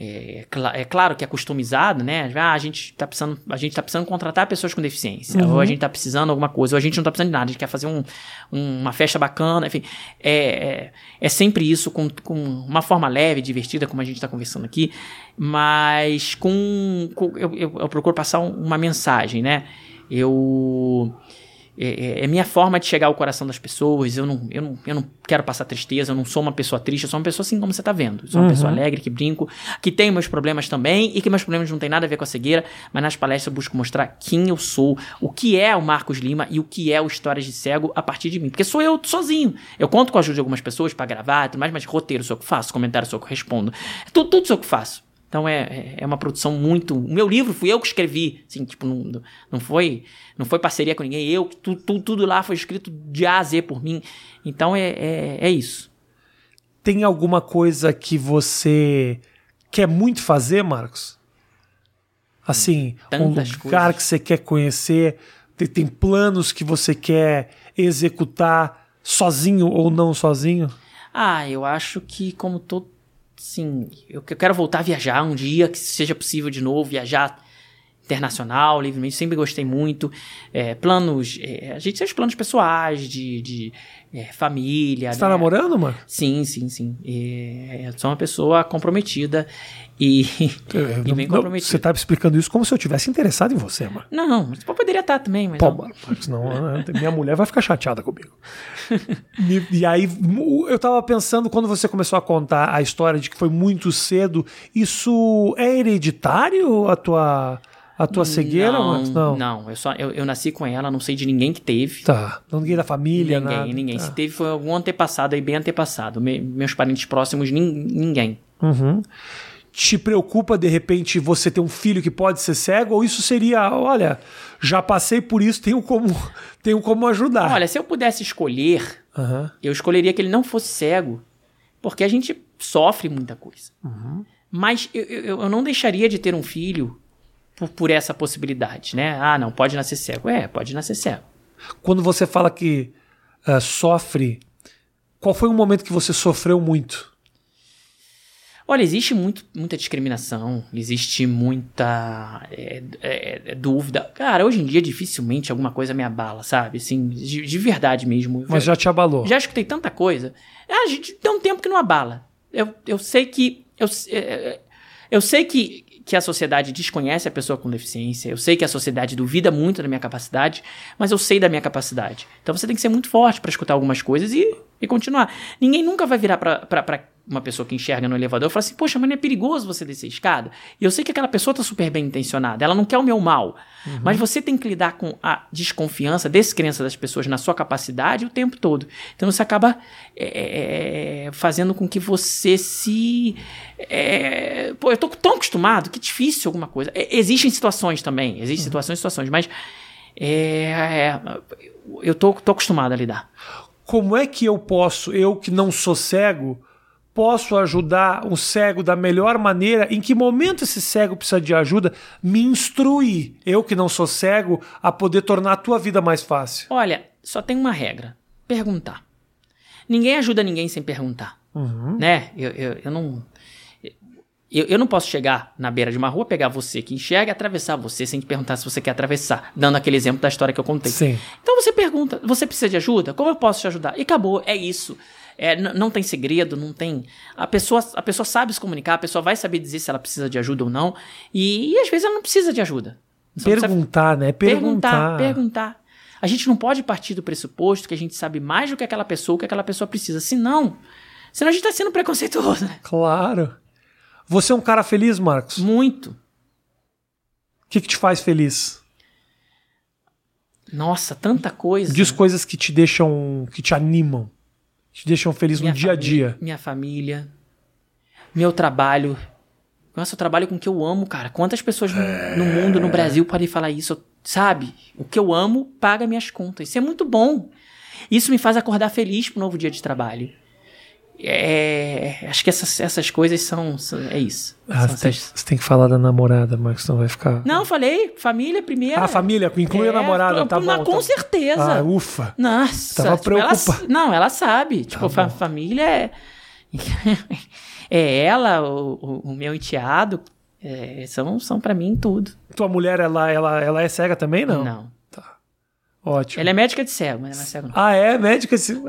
É, cla- é claro que é customizado, né? Ah, a gente tá precisando, a gente tá precisando contratar pessoas com deficiência, Uhum. ou a gente tá precisando alguma coisa, ou a gente não tá precisando de nada, a gente quer fazer um- um- uma festa bacana, enfim. É, é, é sempre isso, com, com uma forma leve, divertida, como a gente tá conversando aqui, mas com. com- eu, eu- eu procuro passar um- uma mensagem, né? Eu. É, é- é minha forma de chegar ao coração das pessoas. Eu não, eu, não, eu não quero passar tristeza, eu não sou uma pessoa triste, eu sou uma pessoa assim como você tá vendo. Eu sou uma Uhum. pessoa alegre, que brinco, que tem meus problemas também e que meus problemas não têm nada a ver com a cegueira, mas nas palestras eu busco mostrar quem eu sou, o que é o Marcos Lima e o que é o Histórias de Cego a partir de mim. Porque sou eu sozinho. Eu conto com a ajuda de algumas pessoas pra gravar e tudo mais, mas roteiro sou eu que faço, comentário sou eu que respondo. Tudo, tudo sou eu que faço. Então é, é- é uma produção muito. O meu livro fui eu que escrevi. Assim, tipo, não, não foi não foi parceria com ninguém. Eu, tu, tu- tudo lá foi escrito de A a Z por mim. Então é, é, é isso. Tem alguma coisa que você quer muito fazer, Marcos? Assim, um Tantas lugar coisas. que você quer conhecer, tem, tem planos que você quer executar sozinho ou não sozinho? Ah, eu acho que como todo. Sim, eu que- eu quero voltar a viajar um dia, que seja possível de novo, viajar internacional, livremente, sempre gostei muito. É, planos, é, a gente tem os planos pessoais, de, de é, família. Você tá né? namorando, mano? Sim, sim, sim. É, eu sou uma pessoa comprometida e, <laughs> e bem Não, você tá me explicando isso como se eu tivesse interessado em você, mano. Não, eu poderia estar também, mas. Pô, não. senão né, minha mulher vai ficar chateada comigo. e, e aí, eu tava pensando, quando você começou a contar a história de que foi muito cedo, isso é hereditário a tua, a tua cegueira, não, Marcos? Não. não. eu, só, eu, eu nasci com ela, não sei de ninguém que teve. Tá. Ninguém da família, ninguém, nada. ninguém. Tá. Se teve foi algum antepassado aí, bem antepassado. Me- meus parentes próximos, nin- ninguém. Uhum. Te preocupa, de repente, você ter um filho que pode ser cego? Ou isso seria, olha, já passei por isso, tenho como, <laughs> tenho como ajudar? Olha, se eu pudesse escolher, Aham. eu escolheria que ele não fosse cego, porque a gente sofre muita coisa. Uhum. Mas eu, eu, eu não deixaria de ter um filho por, por essa possibilidade, né? Ah, não, pode nascer cego. É, pode nascer cego. Quando você fala que ah, sofre, qual foi um momento que você sofreu muito? Olha, existe muito, muita discriminação, existe muita é, é, é, dúvida. Cara, hoje em dia dificilmente alguma coisa me abala, sabe? Assim, de, de verdade mesmo. Mas já te abalou. Já escutei tanta coisa. Ah, a gente tem um tempo que não abala. Eu, eu sei que. Eu, é, é, eu sei que, que a sociedade desconhece a pessoa com deficiência, eu sei que a sociedade duvida muito da minha capacidade, mas eu sei da minha capacidade. Então você tem que ser muito forte para escutar algumas coisas e, e continuar. Ninguém nunca vai virar para uma pessoa que enxerga no elevador e fala assim: Poxa, mas não é perigoso você descer a escada? E eu sei que aquela pessoa tá super bem intencionada, ela não quer o meu mal. Uhum. Mas você tem que lidar com a desconfiança, descrença das pessoas na sua capacidade o tempo todo. Então você acaba é, é, é fazendo com que você se. É, pô, eu tô tão acostumado que difícil alguma coisa. É, existem situações também, existem uhum. situações e situações, mas. É, eu tô, tô acostumado a lidar. Como é que eu posso, eu que não sou cego, posso ajudar um cego da melhor maneira? Em que momento esse cego precisa de ajuda? Me instruir, eu que não sou cego, a poder tornar a tua vida mais fácil. Olha, só tem uma regra: perguntar. Ninguém ajuda ninguém sem perguntar. Uhum. Né? Eu, eu, eu não. Eu, eu, não posso chegar na beira de uma rua, pegar você que enxerga e atravessar você sem te perguntar se você quer atravessar, dando aquele exemplo da história que eu contei. Sim. Então você pergunta: você precisa de ajuda? Como eu posso te ajudar? E acabou, é isso. É, não tem segredo, não tem. A pessoa, a pessoa sabe se comunicar, a pessoa vai saber dizer se ela precisa de ajuda ou não. E, e às vezes ela não precisa de ajuda. perguntar, né? Perguntar. Perguntar, perguntar. A gente não pode partir do pressuposto que a gente sabe mais do que aquela pessoa, o que aquela pessoa precisa. Senão, senão a gente tá sendo preconceituoso, né? Claro. Você é um cara feliz, Marcos? Muito. O que, que te faz feliz? Nossa, tanta coisa. Diz coisas que te deixam, que te animam te deixam feliz minha no dia a dia? Minha família, meu trabalho. Nossa, eu trabalho com o que eu amo, cara. Quantas pessoas no, no mundo, no Brasil, podem falar isso? Sabe? O que eu amo paga minhas contas. Isso é muito bom. Isso me faz acordar feliz pro novo dia de trabalho. É, acho que essas, essas coisas são, são É isso. Ah, você, tem, você, tem, que falar da namorada, Marcos, não vai ficar. Não, falei, família primeiro. Ah, família, inclui é, a namorada, tá bom. Com tá... certeza. Ah, ufa. Nossa. Tava tipo. Ela, não, ela sabe. Tá tipo, fa família é. <laughs> é ela, o, o, meu enteado. É, são são para mim tudo. Tua mulher, ela, ela, ela é cega também, não? Não. Tá. Ótimo. Ela é médica de cego, mas não é cego não. Ah, é? Médica de cego.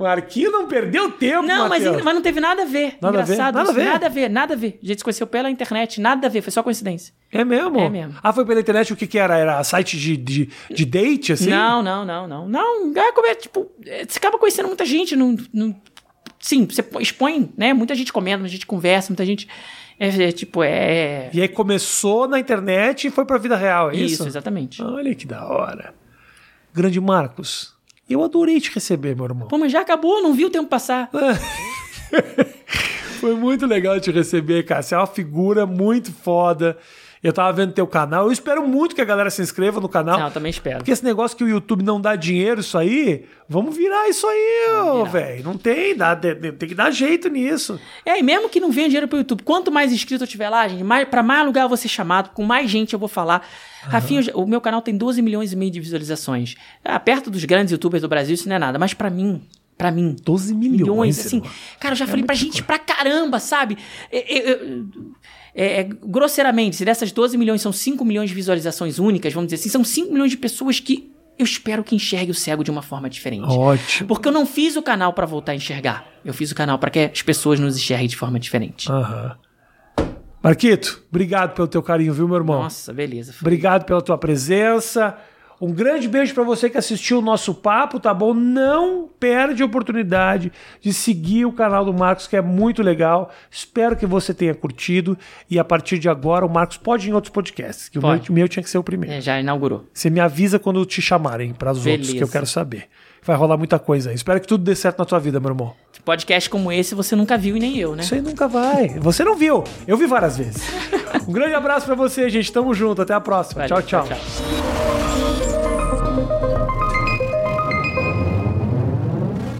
O Arquinho não perdeu tempo, Não, mas, mas, não teve nada a ver. Nada Engraçado. A ver? Nada a ver? Nada a ver, nada a ver. A gente se conheceu pela internet, nada a ver, foi só coincidência. É mesmo? É mesmo. Ah, foi pela internet o que que era? Era site de, de, de date, assim? Não, não, não, não. Não, é como é, tipo, é, você acaba conhecendo muita gente no, no... Sim, você expõe, né? Muita gente comenta, muita gente conversa, muita gente... É, é, tipo, é. E aí começou na internet e foi pra vida real, é isso? Isso, exatamente. Olha que da hora. Grande Marcos, eu adorei te receber, meu irmão. Pô, mas já acabou, não vi o tempo passar. <laughs> Foi muito legal te receber, cara. Você é uma figura muito foda. Eu tava vendo teu canal. Eu espero muito que a galera se inscreva no canal. Não, eu também espero. Porque esse negócio que o YouTube não dá dinheiro, isso aí, vamos virar isso aí, velho. Não tem, dá, tem que dar jeito nisso. É, e mesmo que não venha dinheiro pro YouTube, quanto mais inscrito eu tiver lá, gente, mais, pra mais lugar eu vou ser chamado, com mais gente eu vou falar. Uhum. Rafinha, o meu canal tem 12 milhões e meio de visualizações. Ah, perto dos grandes youtubers do Brasil, isso não é nada. Mas para mim, para mim. 12 milhões. milhões assim. Cara, eu já é falei pra gente coisa. pra caramba, sabe? É, é, grosseiramente, se dessas 12 milhões são 5 milhões de visualizações únicas, vamos dizer assim, são 5 milhões de pessoas que eu espero que enxergue o cego de uma forma diferente. Ótimo. Porque eu não fiz o canal para voltar a enxergar. Eu fiz o canal para que as pessoas nos enxerguem de forma diferente. Aham. Uhum. Marquito, obrigado pelo teu carinho, viu, meu irmão? Nossa, beleza. Foi. Obrigado pela tua presença. Um grande beijo para você que assistiu o nosso papo, tá bom? Não perde a oportunidade de seguir o canal do Marcos, que é muito legal. Espero que você tenha curtido. E a partir de agora, o Marcos pode ir em outros podcasts, que pode. o meu tinha que ser o primeiro. É, já inaugurou. Você me avisa quando te chamarem para os outros, que eu quero saber. Vai rolar muita coisa aí. Espero que tudo dê certo na tua vida, meu irmão. Podcast como esse você nunca viu e nem eu, né? Isso aí nunca vai. Você não viu. Eu vi várias vezes. <laughs> um grande abraço para você, gente. Tamo junto. Até a próxima. Valeu, tchau, tchau. tchau, tchau.